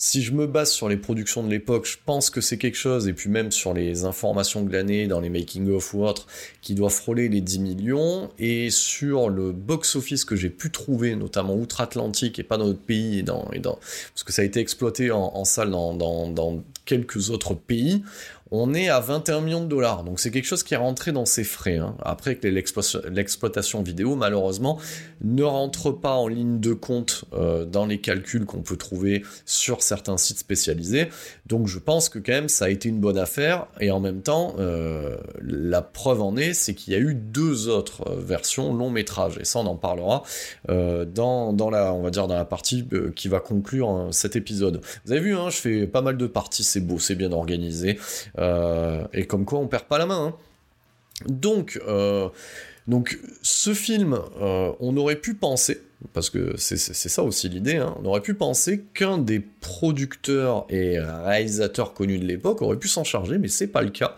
S1: si je me base sur les productions de l'époque, je pense que c'est quelque chose, et puis même sur les informations glanées dans les making-of ou autres, qui doit frôler les 10 millions, et sur le box-office que j'ai pu trouver, notamment outre-Atlantique et pas dans notre pays, et dans, et parce que ça a été exploité en, salle dans quelques autres pays, on est à 21 millions de dollars. Donc c'est quelque chose qui est rentré dans ses frais. Hein. Après que l'exploitation vidéo, malheureusement, ne rentre pas en ligne de compte euh, dans les calculs qu'on peut trouver sur certains sites spécialisés. Donc je pense que quand même ça a été une bonne affaire. Et en même temps, euh, la preuve en est, c'est qu'il y a eu deux autres euh, versions long métrage. Et ça, on en parlera dans, la, partie qui va conclure cet épisode. Vous avez vu, hein, je fais pas mal de parties, c'est beau, c'est bien organisé. Euh, et comme quoi on perd pas la main. Hein. Donc, euh, donc ce film, euh, on aurait pu penser, parce que c'est ça aussi l'idée, hein, on aurait pu penser qu'un des producteurs et réalisateurs connus de l'époque aurait pu s'en charger, mais c'est pas le cas.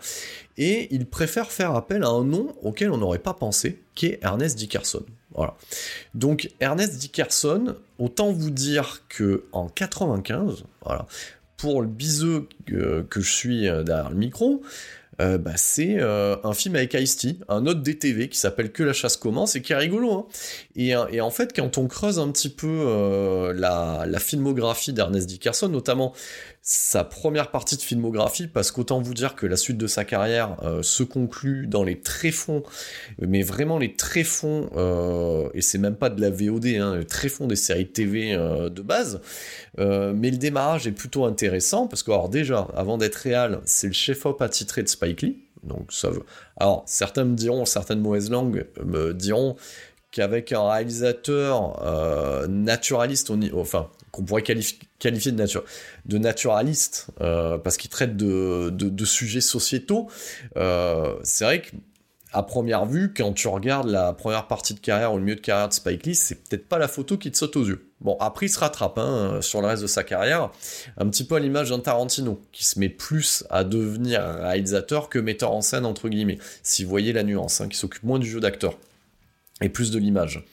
S1: Et il préfère faire appel à un nom auquel on n'aurait pas pensé, qui est Ernest Dickerson. Voilà. Donc Ernest Dickerson, autant vous dire que en 95, voilà, pour le biseux que, je suis euh, derrière le micro, euh, bah, c'est euh, un film avec Ice-T, un autre DTV qui s'appelle Que la chasse commence et qui est rigolo. Hein. Et, en fait, quand on creuse un petit peu la, filmographie d'Ernest Dickerson, notamment sa première partie de filmographie, parce qu'autant vous dire que la suite de sa carrière euh, se conclut dans les tréfonds, mais vraiment les tréfonds, euh, et c'est même pas de la VOD, hein, les tréfonds des séries TV euh, de base, mais le démarrage est plutôt intéressant, parce que déjà, avant d'être réel, c'est le chef-op attitré de Donc. Alors, certains me diront, certaines mauvaises langues me diront qu'avec un réalisateur naturaliste, enfin, qu'on pourrait qualifier, de, nature, de naturaliste, euh, parce qu'il traite de, sujets sociétaux, euh, c'est vrai qu'à première vue, quand tu regardes la première partie de carrière ou le milieu de carrière de Spike Lee, c'est peut-être pas la photo qui te saute aux yeux. Bon, après, il se rattrape hein, sur le reste de sa carrière, un petit peu à l'image d'un Tarantino, qui se met plus à devenir réalisateur que metteur en scène, entre guillemets, si vous voyez la nuance, hein, qui s'occupe moins du jeu d'acteur et plus de l'image.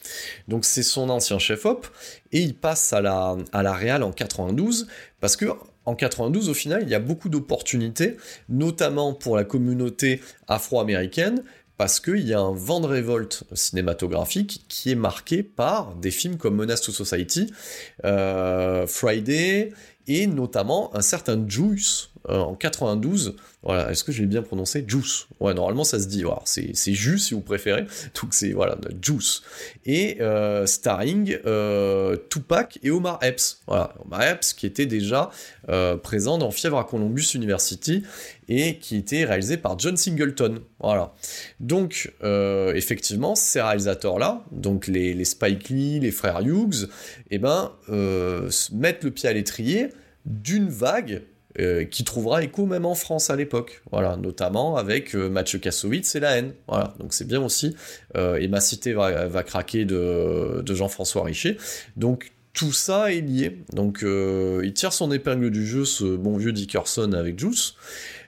S1: Donc c'est son ancien chef-op, et il passe à la, à la Real en 92, parce que en 92, au final, il y a beaucoup d'opportunités, notamment pour la communauté afro-américaine, parce qu'il y a un vent de révolte cinématographique qui est marqué par des films comme Menace to Society, euh, Friday, et notamment un certain Juice euh, en 92. Voilà, est-ce que je l'ai bien prononcé Juice? Ouais, normalement ça se dit. Voilà, c'est c'est Juice si vous préférez. [LAUGHS] Donc c'est voilà Juice et euh, starring euh, Tupac et Omar Epps. Voilà, Omar Epps qui était déjà présent dans Fièvre à Columbus University et qui était réalisé par John Singleton. Voilà. Donc effectivement ces réalisateurs là, donc les, les Spike Lee, les frères Hughes, eh ben mettent le pied à l'étrier d'une vague euh, qui trouvera écho même en France à l'époque, voilà, notamment avec euh, Mathieu Kassovitz et la haine, voilà, donc c'est bien aussi, euh, et ma cité va, craquer de, Jean-François Richer, donc tout ça est lié, donc il tire son épingle du jeu, ce bon vieux Dickerson avec Juice,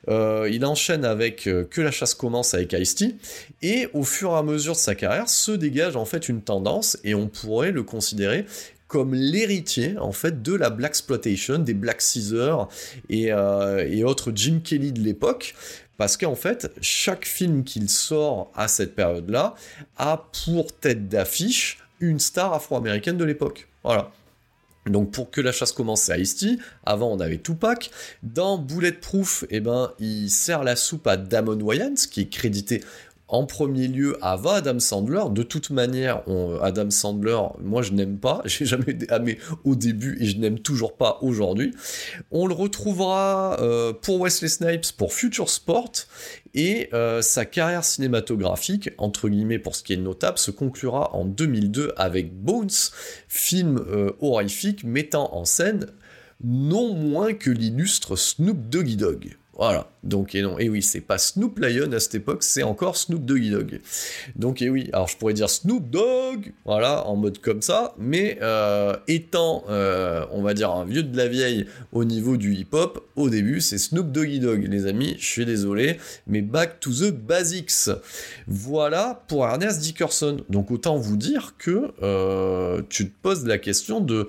S1: il enchaîne avec Que la chasse commence avec Ice-T, et au fur et à mesure de sa carrière se dégage en fait une tendance, et on pourrait le considérer comme l'héritier en fait de la black exploitation, des Black Caesar euh, et, autres Jim Kelly de l'époque, parce qu'en fait, chaque film qu'il sort à cette période-là a pour tête d'affiche une star afro-américaine de l'époque. Voilà. Donc pour que la chasse commence, à ice Avant, on avait Tupac. Dans Bulletproof, eh ben, il sert la soupe à Damon Wayans, qui est crédité en premier lieu avant Adam Sandler. De toute manière, Adam Sandler, moi je n'aime pas, [LAUGHS] j'ai jamais aimé au début et je n'aime toujours pas aujourd'hui. On le retrouvera euh, pour Wesley Snipes pour Future Sport et euh, sa carrière cinématographique, entre guillemets pour ce qui est notable, se conclura en 2002 avec Bones, film euh, horrifique mettant en scène non moins que l'illustre Snoop Doggy Dogg. Voilà. Donc, et non, et oui, c'est pas Snoop Lion à cette époque, c'est encore Snoop Doggy Dogg. Donc, et oui, alors je pourrais dire Snoop Dogg, voilà, en mode comme ça, mais euh, étant, euh, on va dire, un vieux de la vieille au niveau du hip-hop, au début, c'est Snoop Doggy Dogg, les amis, je suis désolé, mais back to the basics. Voilà pour Ernest Dickerson. Donc, autant vous dire que euh, tu te poses la question de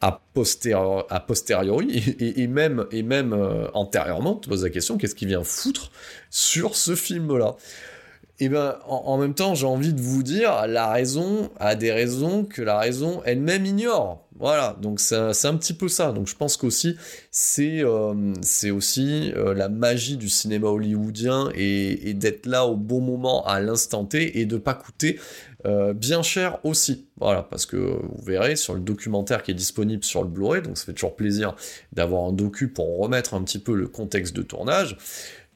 S1: a, posteriori et, même, et même euh, antérieurement, tu poses la question qu'est-ce qui vient foutre sur ce film-là? Et eh ben, en, même temps, j'ai envie de vous dire, la raison a des raisons que la raison elle-même ignore. Voilà, donc c'est un, petit peu ça. Donc je pense qu'aussi, c'est euh, aussi euh, la magie du cinéma hollywoodien et, d'être là au bon moment, à l'instant T, et de pas coûter euh, bien cher aussi. Voilà, parce que vous verrez sur le documentaire qui est disponible sur le Blu-ray, donc ça fait toujours plaisir d'avoir un docu pour remettre un petit peu le contexte de tournage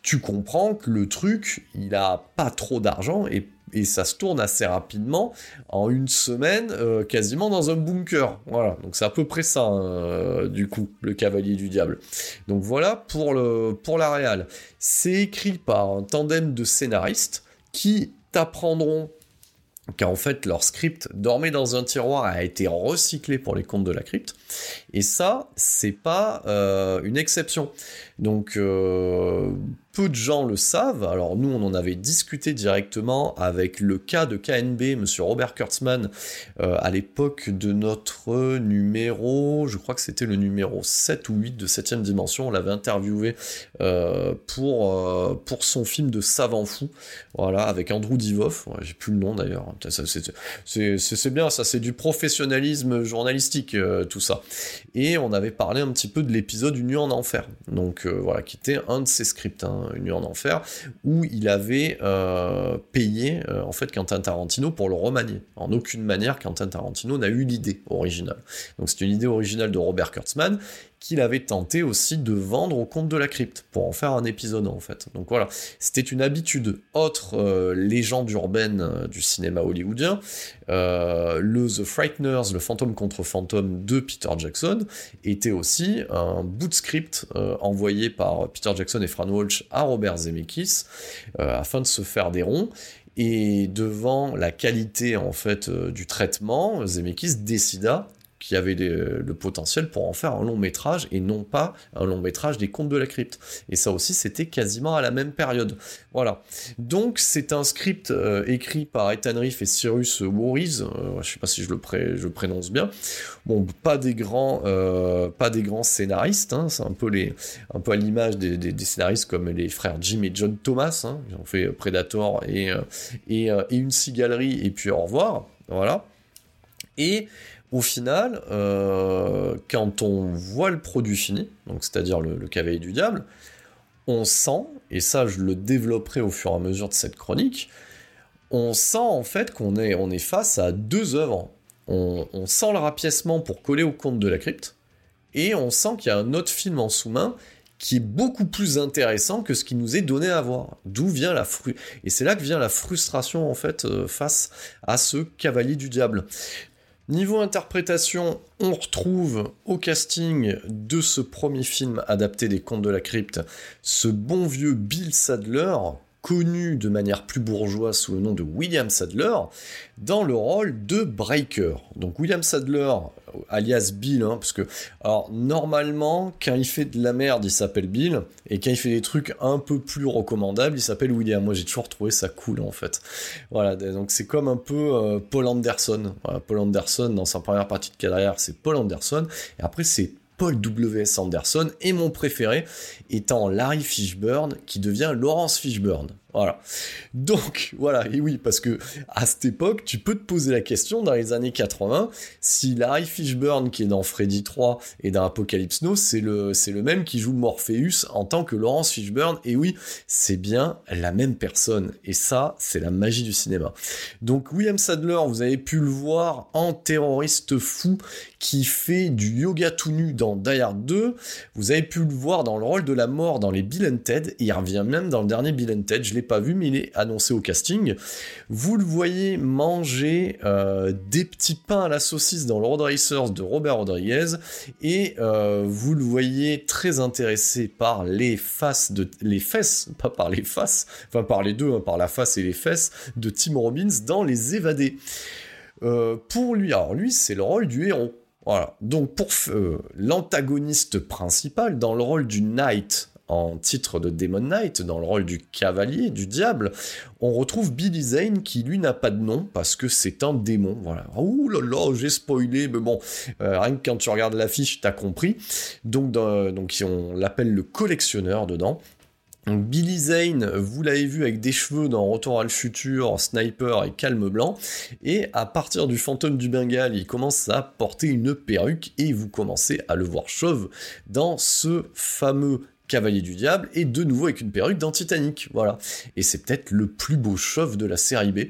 S1: tu comprends que le truc, il a pas trop d'argent et, ça se tourne assez rapidement en une semaine, euh, quasiment dans un bunker. Voilà, donc c'est à peu près ça, hein, du coup, le Cavalier du Diable. Donc voilà pour, le, pour la réal. C'est écrit par un tandem de scénaristes qui t'apprendront qu'en fait leur script dormait dans un tiroir a été recyclé pour les comptes de la crypte. Et ça, c'est pas euh, une exception. Donc euh, peu de gens le savent. Alors nous, on en avait discuté directement avec le cas de KNB, Monsieur Robert Kurtzman, euh, à l'époque de notre numéro, je crois que c'était le numéro 7 ou 8 de 7ème dimension. On l'avait interviewé euh, pour, euh, pour son film de Savant Fou, voilà, avec Andrew Divoff. J'ai plus le nom d'ailleurs. C'est bien, ça, c'est du professionnalisme journalistique, tout ça. Et on avait parlé un petit peu de l'épisode Une nuit en enfer. Donc voilà, qui était un de ses scripts. Hein. Une nuit en enfer, où il avait euh, payé euh, en fait Quentin Tarantino pour le remanier. En aucune manière, Quentin Tarantino n'a eu l'idée originale. Donc c'est une idée originale de Robert Kurtzman qu'il avait tenté aussi de vendre au compte de la crypte pour en faire un épisode en fait. Donc voilà, c'était une habitude. Autre euh, légende urbaine euh, du cinéma hollywoodien, euh, le The Frighteners, le fantôme contre fantôme de Peter Jackson, était aussi un bout de script envoyé par Peter Jackson et Fran Walsh à Robert Zemeckis afin de se faire des ronds. Et devant la qualité en fait du traitement, Zemeckis décida qui avait le potentiel pour en faire un long métrage et non pas un long métrage des contes de la crypte. Et ça aussi, c'était quasiment à la même période. Voilà. Donc, c'est un script euh, écrit par Ethan Reef et Cyrus Warris. Euh, je sais pas si je le, je prononce bien. Bon, pas des grands, euh, pas des grands scénaristes. Hein. c'est un peu les, un peu à l'image des, scénaristes comme les frères Jim et John Thomas. Hein. Ont fait Predator et, et, et une cigalerie et puis au revoir. Voilà. Et au final, euh, quand on voit le produit fini, donc c'est-à-dire le, cavalier du diable, on sent, et ça je le développerai au fur et à mesure de cette chronique, on sent en fait qu'on est, on est face à deux œuvres. On, sent le rapiècement pour coller au compte de la crypte, et on sent qu'il y a un autre film en sous-main qui est beaucoup plus intéressant que ce qui nous est donné à voir. D'où vient la fru et c'est là que vient la frustration en fait euh, face à ce cavalier du diable. Niveau interprétation, on retrouve au casting de ce premier film adapté des Contes de la Crypte ce bon vieux Bill Sadler, connu de manière plus bourgeoise sous le nom de William Sadler, dans le rôle de Breaker. Donc William Sadler, alias Bill, hein, parce que alors normalement quand il fait de la merde il s'appelle Bill et quand il fait des trucs un peu plus recommandables il s'appelle William. Moi j'ai toujours trouvé ça cool en fait. Voilà donc c'est comme un peu euh, Paul Anderson. Paul Anderson dans sa première partie de carrière c'est Paul Anderson et après c'est Paul W.S. Anderson et mon préféré étant Larry Fishburne qui devient Laurence Fishburne. Voilà. Donc, voilà, et oui, parce que à cette époque, tu peux te poser la question, dans les années 80, si Larry Fishburne, qui est dans Freddy 3 et dans Apocalypse Now, c'est le, c'est le même qui joue Morpheus en tant que Laurence Fishburne, et oui, c'est bien la même personne. Et ça, c'est la magie du cinéma. Donc, William Sadler, vous avez pu le voir en terroriste fou qui fait du yoga tout nu dans Die Hard 2. Vous avez pu le voir dans le rôle de la mort dans les Bill and Ted, il revient même dans le dernier Bill and Ted. Je l'ai pas vu, mais il est annoncé au casting. Vous le voyez manger euh, des petits pains à la saucisse dans le Road Racers de Robert Rodriguez, et euh, vous le voyez très intéressé par les faces de les fesses, pas par les faces, enfin par les deux, hein, par la face et les fesses de Tim Robbins dans Les Évadés. Euh, pour lui, alors lui, c'est le rôle du héros. Voilà. Donc pour l'antagoniste principal dans le rôle du Knight en titre de Demon Knight, dans le rôle du cavalier, du diable, on retrouve Billy Zane qui lui n'a pas de nom parce que c'est un démon. Voilà. Ouh là là, j'ai spoilé, mais bon, euh, rien que quand tu regardes l'affiche, t'as compris. Donc, donc on l'appelle le collectionneur dedans. Billy Zane, vous l'avez vu avec des cheveux dans Retour à le futur, Sniper et Calme Blanc, et à partir du fantôme du Bengale, il commence à porter une perruque et vous commencez à le voir chauve dans ce fameux Cavalier du Diable, et de nouveau avec une perruque dans Titanic, voilà. Et c'est peut-être le plus beau chauve de la série B.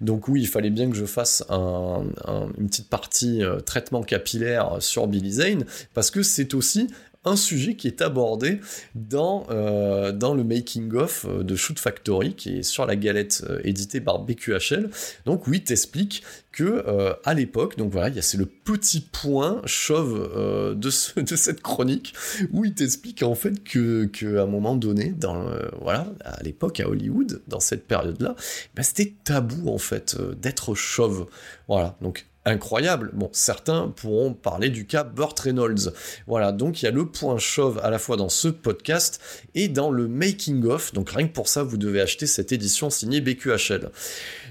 S1: Donc oui, il fallait bien que je fasse une petite partie euh, traitement capillaire sur Billy Zane, parce que c'est aussi un sujet qui est abordé dans, euh, le making-of euh, de Shoot Factory, qui est sur la galette euh, éditée par BQHL. Donc oui, t'explique que à l'époque, donc voilà, c'est le petit point chauve [LAUGHS] de, cette chronique où il t'explique en fait que, que un moment donné, dans voilà, à l'époque à Hollywood, dans cette période-là, ben, c'était tabou en fait d'être chauve. Voilà, donc incroyable. Bon, certains pourront parler du cas Burt Reynolds. Voilà, donc il y a le point chauve à la fois dans ce podcast et dans le making of. Donc rien que pour ça, vous devez acheter cette édition signée BQHL.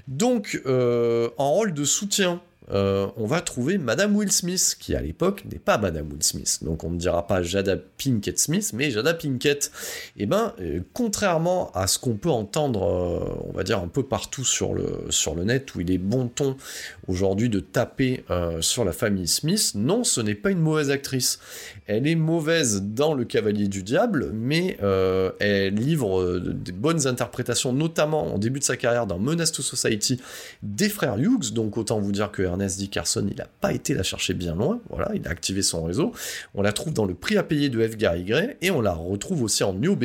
S1: Donc, euh, en rôle de soutien euh, on va trouver Madame Will Smith, qui à l'époque n'est pas Madame Will Smith. Donc on ne dira pas Jada Pinkett Smith, mais Jada Pinkett. Et eh ben, euh, contrairement à ce qu'on peut entendre, euh, on va dire un peu partout sur le, sur le net, où il est bon ton aujourd'hui de taper sur la famille Smith, non, ce n'est pas une mauvaise actrice. Elle est mauvaise dans Le Cavalier du Diable, mais elle livre des bonnes interprétations, notamment en début de sa carrière dans Menace to Society des frères Hughes. Donc autant vous dire que Ernest Dickerson, il n'a pas été la chercher bien loin, voilà, il a activé son réseau. On la trouve dans le prix à payer de F. Gary Gray, et on la retrouve aussi en New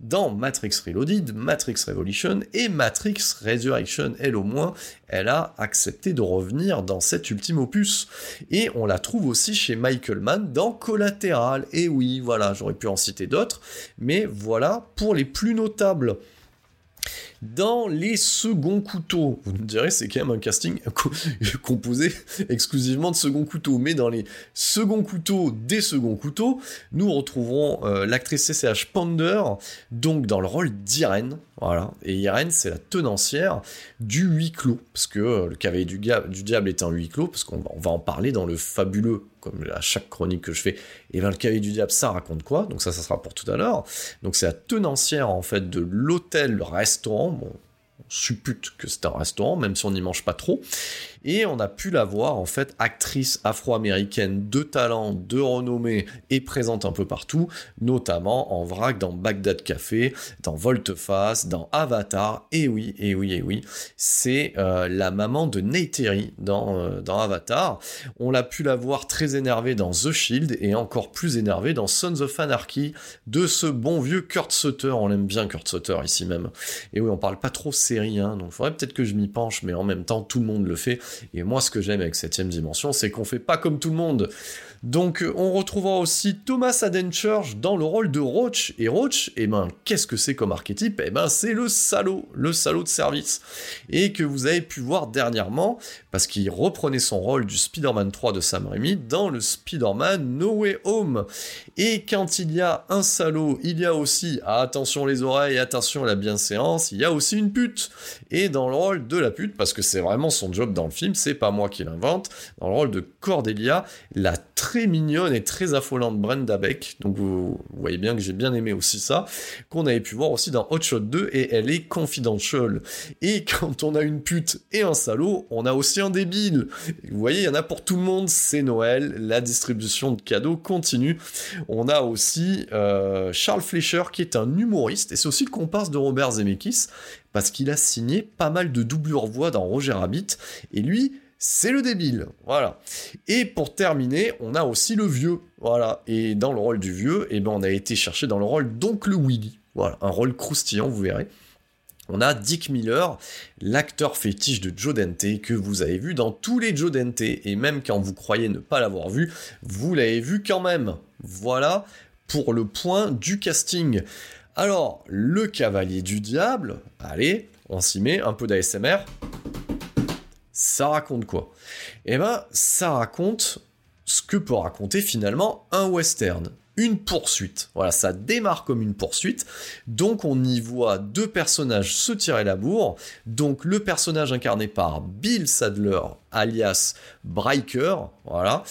S1: dans Matrix Reloaded, Matrix Revolution et Matrix Resurrection. Elle au moins, elle a accepté de revenir dans cet ultime opus. Et on la trouve aussi chez Michael Mann dans Collateral. Et oui, voilà, j'aurais pu en citer d'autres, mais voilà pour les plus notables. Dans les seconds couteaux, vous me direz, c'est quand même un casting [LAUGHS] composé exclusivement de seconds couteaux, mais dans les seconds couteaux des seconds couteaux, nous retrouverons euh, l'actrice CCH Ponder, donc dans le rôle d'Irène, voilà, et Irène, c'est la tenancière du huis clos, parce que euh, le cavalier du, diable est un huis clos, parce qu'on va en parler dans le fabuleux comme à chaque chronique que je fais, et bien le cavalier du diable, ça raconte quoi? Donc ça, ça sera pour tout à l'heure. Donc c'est la tenancière en fait de l'hôtel-restaurant, bon, on suppute que c'est un restaurant, même si on n'y mange pas trop. Et on a pu la voir, en fait, actrice afro-américaine de talent, de renommée et présente un peu partout, notamment en vrac dans Bagdad Café, dans Volteface, dans Avatar, et oui, et oui, et oui, c'est euh, la maman de Neytiri dans, euh, dans Avatar. On l'a pu la voir très énervée dans The Shield et encore plus énervée dans Sons of Anarchy de ce bon vieux Kurt Sutter. On l'aime bien Kurt Sutter ici même. Et oui, on parle pas trop hein, donc il faudrait peut-être que je m'y penche, mais en même temps, tout le monde le fait. Et moi, ce que j'aime avec septième dimension, c'est qu'on fait pas comme tout le monde. Donc euh, on retrouvera aussi Thomas Adenchurch dans le rôle de Roach. Et Roach, eh ben, qu'est-ce que c'est comme archétype? Eh ben, c'est le salaud, le salaud de service. Et que vous avez pu voir dernièrement, parce qu'il reprenait son rôle du Spider-Man 3 de Sam Raimi dans le Spider-Man No Way Home. Et quand il y a un salaud, il y a aussi, attention les oreilles, attention la bienséance, il y a aussi une pute. Et dans le rôle de la pute, parce que c'est vraiment son job dans le film, c'est pas moi qui l'invente, dans le rôle de Cordelia, la très mignonne et très affolante Brenda Beck. Donc vous, voyez bien que j'ai bien aimé aussi ça, qu'on avait pu voir aussi dans Hot Shot 2 et elle est confidential. Et quand on a une pute et un salaud, on a aussi un débile. Vous voyez, il y en a pour tout le monde, c'est Noël, la distribution de cadeaux continue. On a aussi euh, Charles Fleischer qui est un humoriste et c'est aussi le comparse de Robert Zemeckis parce qu'il a signé pas mal de doublures voix dans Roger Rabbit et lui c'est le débile, voilà. Et pour terminer, on a aussi le vieux, voilà. Et dans le rôle du vieux, eh ben, on a été chercher dans le rôle d'oncle Willy, voilà, un rôle croustillant, vous verrez. on a Dick Miller, l'acteur fétiche de Joe Dante, que vous avez vu dans tous les Joe Dante, et même quand vous croyez ne pas l'avoir vu, vous l'avez vu quand même. Voilà pour le point du casting. Alors, le cavalier du diable, allez, on s'y met, un peu d'ASMR. Ça raconte quoi? Eh ben, ça raconte ce que peut raconter finalement un western une poursuite. Voilà, ça démarre comme une poursuite. Donc on y voit deux personnages se tirer la bourre. Donc le personnage incarné par Bill Sadler, alias Briker, voilà,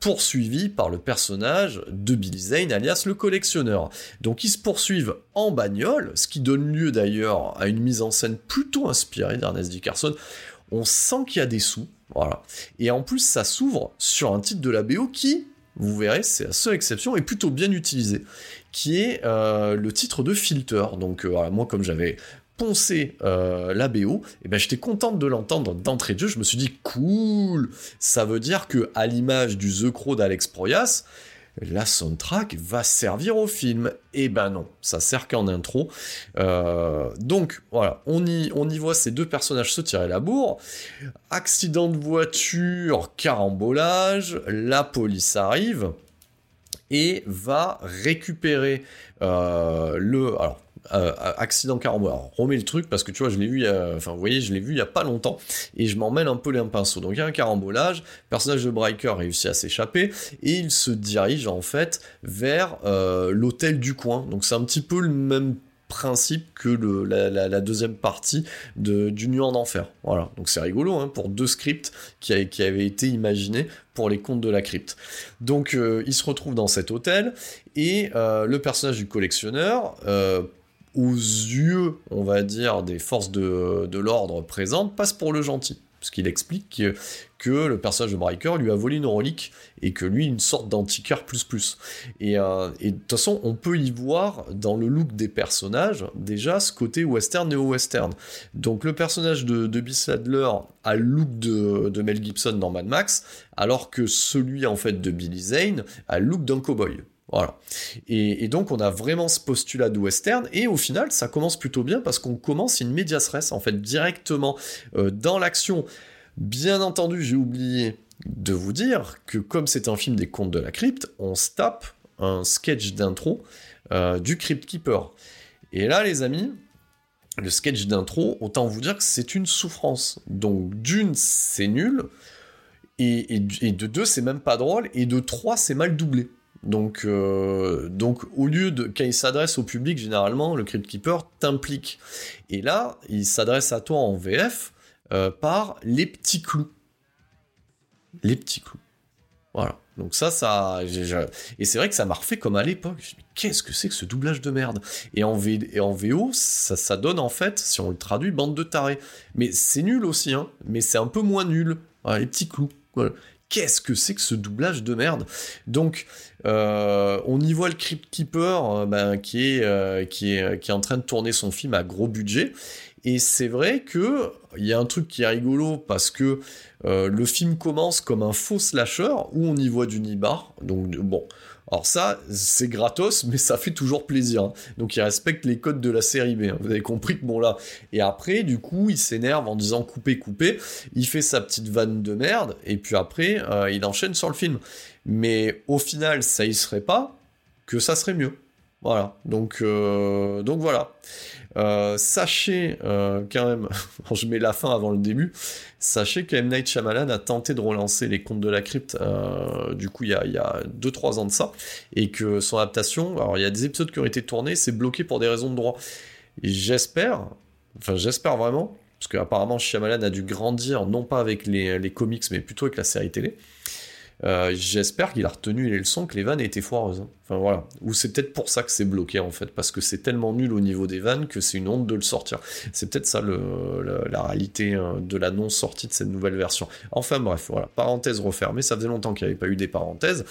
S1: poursuivi par le personnage de Billy Zane, alias le collectionneur. Donc ils se poursuivent en bagnole, ce qui donne lieu d'ailleurs à une mise en scène plutôt inspirée d'Ernest Dickerson. On sent qu'il y a des sous, voilà. Et en plus, ça s'ouvre sur un titre de la BO qui, vous verrez, c'est la seule exception, est plutôt bien utilisé, qui est euh, le titre de Filter. Donc euh, moi, comme j'avais poncé euh, la BO, eh ben j'étais contente de l'entendre d'entrée de jeu. Je me suis dit cool, ça veut dire que à l'image du The Crow d'Alex Proyas, la soundtrack va servir au film. Eh ben non, ça sert qu'en intro. Euh, donc voilà, on y, voit ces deux personnages se tirer la bourre. Accident de voiture, carambolage, la police arrive et va récupérer euh, le... euh, accident carambole. Alors, remets le truc parce que tu vois, je l'ai vu, enfin, vous voyez, je l'ai vu il y a pas longtemps et je m'en un peu les pinceaux. Donc, il y a un carambolage, le personnage de Briker réussit à s'échapper et il se dirige en fait vers euh, l'hôtel du coin. Donc, c'est un petit peu le même principe que la, deuxième partie de, du Nu en Enfer. Voilà, donc c'est rigolo hein, pour deux scripts qui, qui, avaient été imaginés pour les contes de la crypte. Donc euh, il se retrouve dans cet hôtel et le personnage du collectionneur aux yeux, on va dire, des forces de, l'ordre présentes, passe pour le gentil. Parce qu'il explique que, le personnage de Briker lui a volé une relique et que lui, une sorte d'antiquaire plus plus. Euh, et, de toute façon, on peut y voir dans le look des personnages déjà ce côté western néo-western. Donc le personnage de, de Bill Sadler a le look de, de, Mel Gibson dans Mad Max, alors que celui en fait de Billy Zane a le look d'un cowboy. Et, donc on a vraiment ce postulat de western, et au final ça commence plutôt bien parce qu'on commence une medias en fait, directement euh, dans l'action. Bien entendu, j'ai oublié de vous dire que comme c'est un film des contes de la crypte, on se tape un sketch d'intro euh, du Crypt Keeper. Et là les amis, le sketch d'intro, autant vous dire que c'est une souffrance. Donc d'une, c'est nul, et de deux, c'est même pas drôle, et de trois, c'est mal doublé. Donc, euh, donc au lieu de quand il s'adresse au public, généralement, le Crypt Keeper t'implique. Et là, il s'adresse à toi en VF euh, par les petits clous. Les petits clous. Voilà. Donc ça, ça, et c'est vrai que ça m'a refait comme à l'époque. Qu'est-ce que c'est que ce doublage de merde? Et en, en VO, ça, ça, donne en fait, si on le traduit, bande de tarés. Mais c'est nul aussi, hein. Mais c'est un peu moins nul. Voilà, les petits clous. Voilà qu'est-ce que c'est que ce doublage de merde? Donc, euh, on y voit le Crypt Keeper euh, ben, qui, est, euh, qui, est, qui est en train de tourner son film à gros budget. Et c'est vrai que il y a un truc qui est rigolo parce que le film commence comme un faux slasher où on y voit du nibar. Donc bon, alors ça, c'est gratos, mais ça fait toujours plaisir. Hein. Donc il respecte les codes de la série B. Hein. Vous avez compris que bon là. Et après, du coup, il s'énerve en disant couper, couper. Il fait sa petite vanne de merde, et puis après, euh, il enchaîne sur le film. Mais au final, ça y serait pas que ça serait mieux. Voilà. Donc, euh, voilà. Euh, sachez euh, quand même, [LAUGHS] je mets la fin avant le début, sachez que M. Night Shyamalan a tenté de relancer les contes de la crypte, du coup il y a 2-3 ans de ça, et que son adaptation, alors il y a des épisodes qui ont été tournés, c'est bloqué pour des raisons de droit. J'espère, enfin j'espère vraiment, parce qu'apparemment Shyamalan a dû grandir, non pas avec les, les comics, mais plutôt avec la série télé. Euh, j'espère qu'il a retenu les leçons que les vannes étaient foireuses. Hein. Enfin voilà. Ou c'est peut-être pour ça que c'est bloqué en fait, parce que c'est tellement nul au niveau des vannes que c'est une honte de le sortir. C'est peut-être ça la, réalité hein, de la non-sortie de cette nouvelle version. Enfin bref, voilà. Parenthèse refermée, ça faisait longtemps qu'il n'y avait pas eu des parenthèses.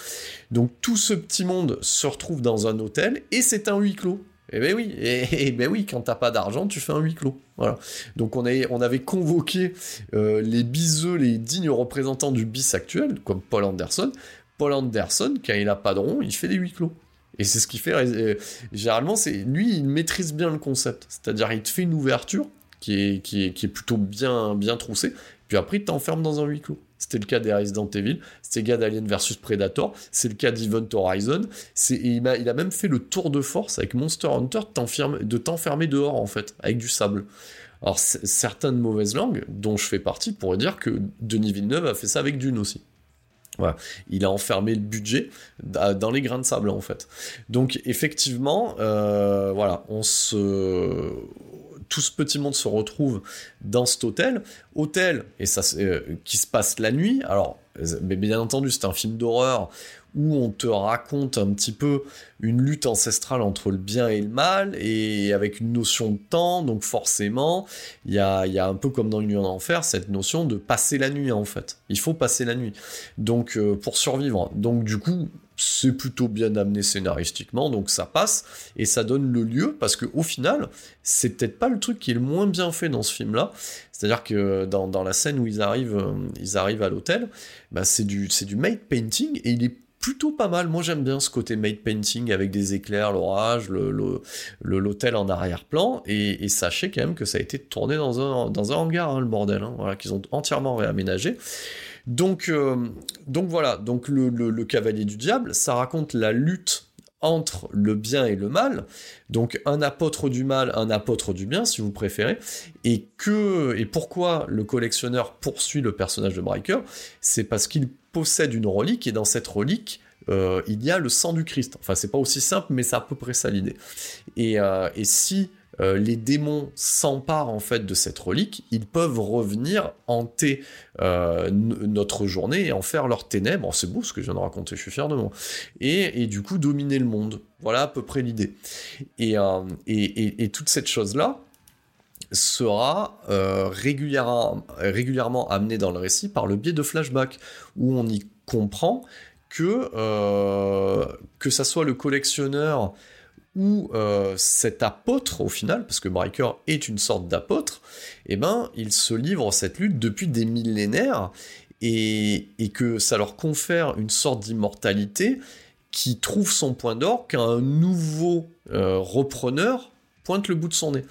S1: Donc tout ce petit monde se retrouve dans un hôtel et c'est un huis clos. Eh ben oui, et, ben oui, quand t'as pas d'argent, tu fais un huis clos. Voilà. Donc on, on avait convoqué euh, les biseux, les dignes représentants du bis actuel, comme Paul Anderson. Paul Anderson, quand il a pas de rond, il fait des huis clos. Et c'est ce qui fait, généralement, c'est lui, il maîtrise bien le concept. C'est-à-dire, il te fait une ouverture qui est, qui est, qui est plutôt bien, bien troussée, puis après, il t'enferme dans un huis clos. C'était le cas des Resident Evil, c'était le cas d'Alien vs Predator, c'est le cas d'Event Horizon. Il a, même fait le tour de force avec Monster Hunter de t'enfermer dehors, en fait, avec du sable. Alors, certaines mauvaises langues, dont je fais partie, pourraient dire que Denis Villeneuve a fait ça avec Dune aussi. Voilà. Il a enfermé le budget dans les grains de sable en fait. Donc effectivement, euh, voilà, on se, tout ce petit monde se retrouve dans cet hôtel. Hôtel, et ça, euh, qui se passe la nuit. Alors, bien entendu, c'est un film d'horreur où on te raconte un petit peu une lutte ancestrale entre le bien et le mal, et avec une notion de temps, donc forcément, il y a, un peu comme dans l'Union d'Enfer, cette notion de passer la nuit, en fait. Il faut passer la nuit. Donc, euh, pour survivre. Donc, du coup, c'est plutôt bien amené scénaristiquement, donc ça passe, et ça donne le lieu, parce que au final, c'est peut-être pas le truc qui est le moins bien fait dans ce film-là. C'est-à-dire que dans, dans, la scène où ils arrivent, euh, ils arrivent à l'hôtel, bah c'est du, du made painting, et il est plutôt pas mal. Moi, j'aime bien ce côté made painting avec des éclairs, l'orage, le, l'hôtel en arrière-plan. Et, sachez quand même que ça a été tourné dans un, dans un hangar, hein, le bordel. Hein, voilà, qu'ils ont entièrement réaménagé. Donc, euh, donc voilà, donc le, le, Cavalier du Diable, ça raconte la lutte entre le bien et le mal, donc un apôtre du mal, un apôtre du bien, si vous préférez, et que et pourquoi le collectionneur poursuit le personnage de Briker, c'est parce qu'il possède une relique et dans cette relique euh, il y a le sang du Christ. Enfin, c'est pas aussi simple, mais c'est à peu près ça l'idée. Et, euh, et si euh, les démons s'emparent en fait de cette relique, ils peuvent revenir hanter notre journée et en faire leur ténèbres. C'est beau ce que je viens de raconter, je suis fier de moi. Et, du coup dominer le monde. Voilà à peu près l'idée. Et, et, toute cette chose-là sera régulièrement, régulièrement amenée dans le récit par le biais de flashbacks, où on y comprend que, que ça soit le collectionneur où euh, cet apôtre, au final, parce que Breaker est une sorte d'apôtre, eh ben, ils se livrent cette lutte depuis des millénaires, et, que ça leur confère une sorte d'immortalité qui trouve son point d'or qu'un nouveau euh, repreneur pointe le bout de son nez.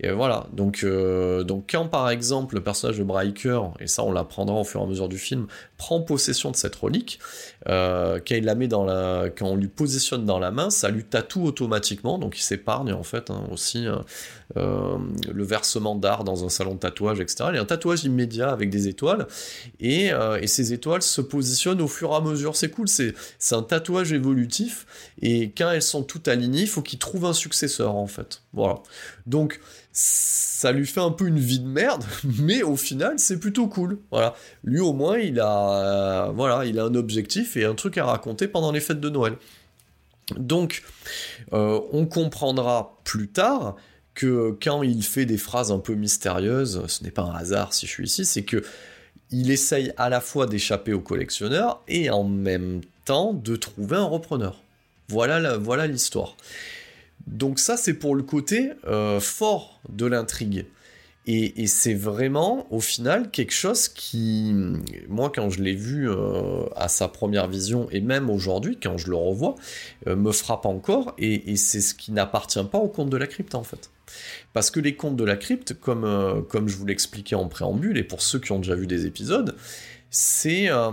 S1: Et voilà, donc, euh, donc quand par exemple le personnage de Briker, et ça on l'apprendra au fur et à mesure du film, prend possession de cette relique, euh, quand il la met dans la, quand on lui positionne dans la main, ça lui tatoue automatiquement, donc il s'épargne en fait hein, aussi euh, le versement d'art dans un salon de tatouage, etc. Il y a un tatouage immédiat avec des étoiles, et, et ces étoiles se positionnent au fur et à mesure. C'est cool, c'est un tatouage évolutif, et quand elles sont toutes alignées, il faut qu'il trouve un successeur en fait. Voilà. Donc ça lui fait un peu une vie de merde, [LAUGHS] mais au final, c'est plutôt cool. Voilà. Lui, au moins, il a, voilà, il a un objectif et un truc à raconter pendant les fêtes de Noël. Donc, euh, on comprendra plus tard que quand il fait des phrases un peu mystérieuses, ce n'est pas un hasard si je suis ici, c'est que il essaye à la fois d'échapper au collectionneur et en même temps de trouver un repreneur. Voilà, voilà l'histoire. Donc ça, c'est pour le côté euh, fort de l'intrigue. Et, c'est vraiment, au final, quelque chose qui, moi, quand je l'ai vu euh, à sa première vision, et même aujourd'hui, quand je le revois, euh, me frappe encore, et, c'est ce qui n'appartient pas au conte de la crypte, en fait. Parce que les contes de la crypte, comme, comme je vous l'expliquais en préambule, et pour ceux qui ont déjà vu des épisodes, c'est euh,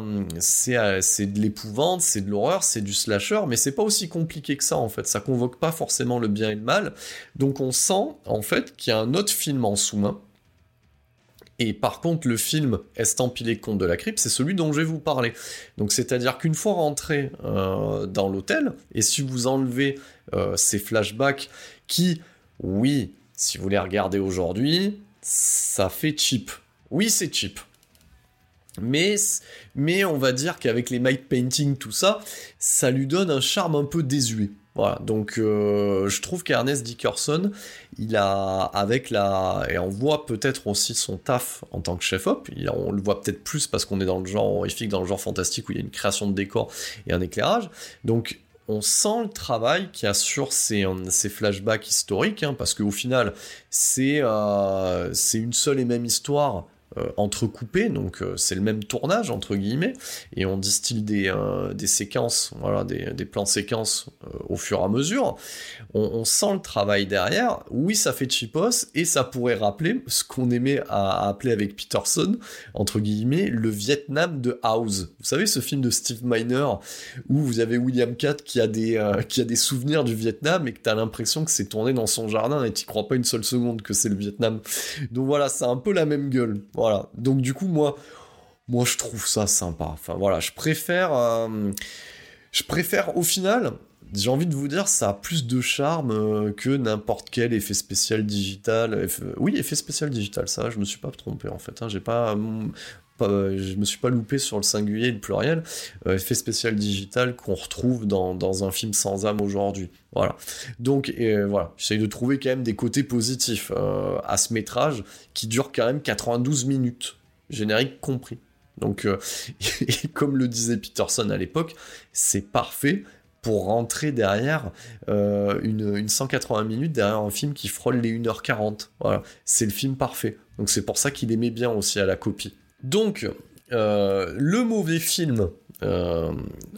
S1: euh, c'est de l'épouvante, c'est de l'horreur, c'est du slasher, mais c'est pas aussi compliqué que ça en fait. Ça convoque pas forcément le bien et le mal. Donc on sent en fait qu'il y a un autre film en sous-main. Et par contre, le film estampillé Conte de la crypte, c'est celui dont je vais vous parler. Donc c'est-à-dire qu'une fois rentré euh, dans l'hôtel, et si vous enlevez ces flashbacks qui, oui, si vous les regardez aujourd'hui, ça fait cheap. Oui, c'est cheap. Mais, mais on va dire qu'avec les might painting, tout ça, ça lui donne un charme un peu désuet. Voilà, donc euh, je trouve qu'Ernest Dickerson, il a, avec la. Et on voit peut-être aussi son taf en tant que chef-op, on le voit peut-être plus parce qu'on est dans le genre horrifique, dans le genre fantastique où il y a une création de décor et un éclairage. Donc on sent le travail qu'il y a sur ces, ces flashbacks historiques, hein, parce qu'au final, c'est euh, une seule et même histoire euh, entrecoupés, donc euh, c'est le même tournage entre guillemets, et on distille des, des séquences, voilà, des, plans séquences au fur et à mesure. On, sent le travail derrière. Oui, ça fait cheapos et ça pourrait rappeler ce qu'on aimait à, appeler avec Peterson entre guillemets le Vietnam de House. Vous savez ce film de Steve Miner où vous avez William Catt qui a des qui a des souvenirs du Vietnam et que t'as l'impression que c'est tourné dans son jardin et t'y crois pas une seule seconde que c'est le Vietnam. Donc voilà, c'est un peu la même gueule. Donc du coup, moi, moi, je trouve ça sympa. Enfin voilà, je préfère, euh, je préfère au final. J'ai envie de vous dire, ça a plus de charme euh, que n'importe quel effet spécial digital. Oui, effet spécial digital, ça, je me suis pas trompé en fait. Hein. J'ai pas, euh, je me suis pas loupé sur le singulier et le pluriel, euh, effet spécial digital qu'on retrouve dans, un film sans âme aujourd'hui. Voilà. Donc euh, voilà, j'essaye de trouver quand même des côtés positifs à ce métrage qui dure quand même 92 minutes, générique compris. Donc, [LAUGHS] comme le disait Peterson à l'époque, c'est parfait pour rentrer derrière une, une, 180 minutes derrière un film qui frôle les 1h40. Voilà, c'est le film parfait. Donc c'est pour ça qu'il aimait bien aussi à la copie. Donc, euh, le mauvais film euh,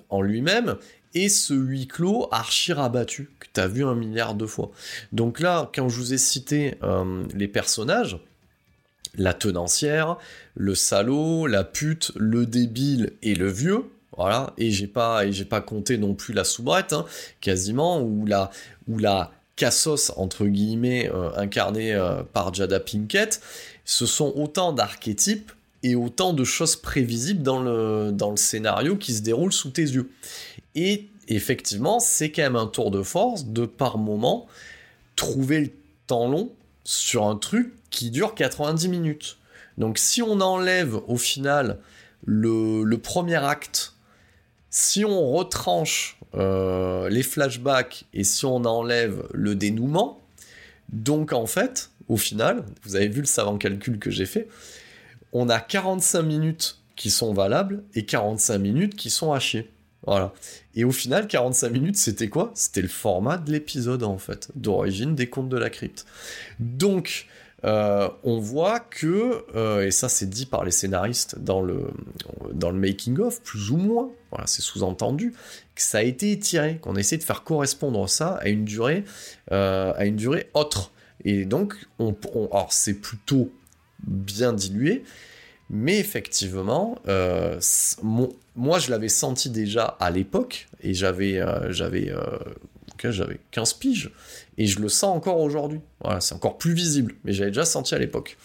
S1: en lui-même et ce huis clos archi rabattu que tu as vu un milliard de fois. Donc là, quand je vous ai cité euh, les personnages, la tenancière, le salaud, la pute, le débile et le vieux, voilà, et j'ai pas, pas compté non plus la soubrette, hein, quasiment, ou la, ou la cassos, entre guillemets, incarnée par Jada Pinkett, ce sont autant d'archétypes et autant de choses prévisibles dans le, dans le scénario qui se déroule sous tes yeux. Et effectivement, c'est quand même un tour de force de par moment trouver le temps long sur un truc qui dure 90 minutes. Donc si on enlève au final le, premier acte, si on retranche euh, les flashbacks et si on enlève le dénouement, donc en fait, au final, vous avez vu le savant calcul que j'ai fait, on a 45 minutes qui sont valables et 45 minutes qui sont à chier. Voilà. Et au final, 45 minutes, c'était quoi? C'était le format de l'épisode, en fait, d'origine des contes de la crypte. Donc, euh, on voit que, euh, et ça c'est dit par les scénaristes dans le, making-of, plus ou moins, c'est sous-entendu, que ça a été étiré, qu'on essaie de faire correspondre ça à une durée, euh, à une durée autre. Et donc, on, alors c'est plutôt bien dilué. Mais effectivement, euh, moi je l'avais senti déjà à l'époque, et j'avais euh, j'avais euh, j'avais 15 piges, et je le sens encore aujourd'hui. Voilà, c'est encore plus visible, mais j'avais déjà senti à l'époque.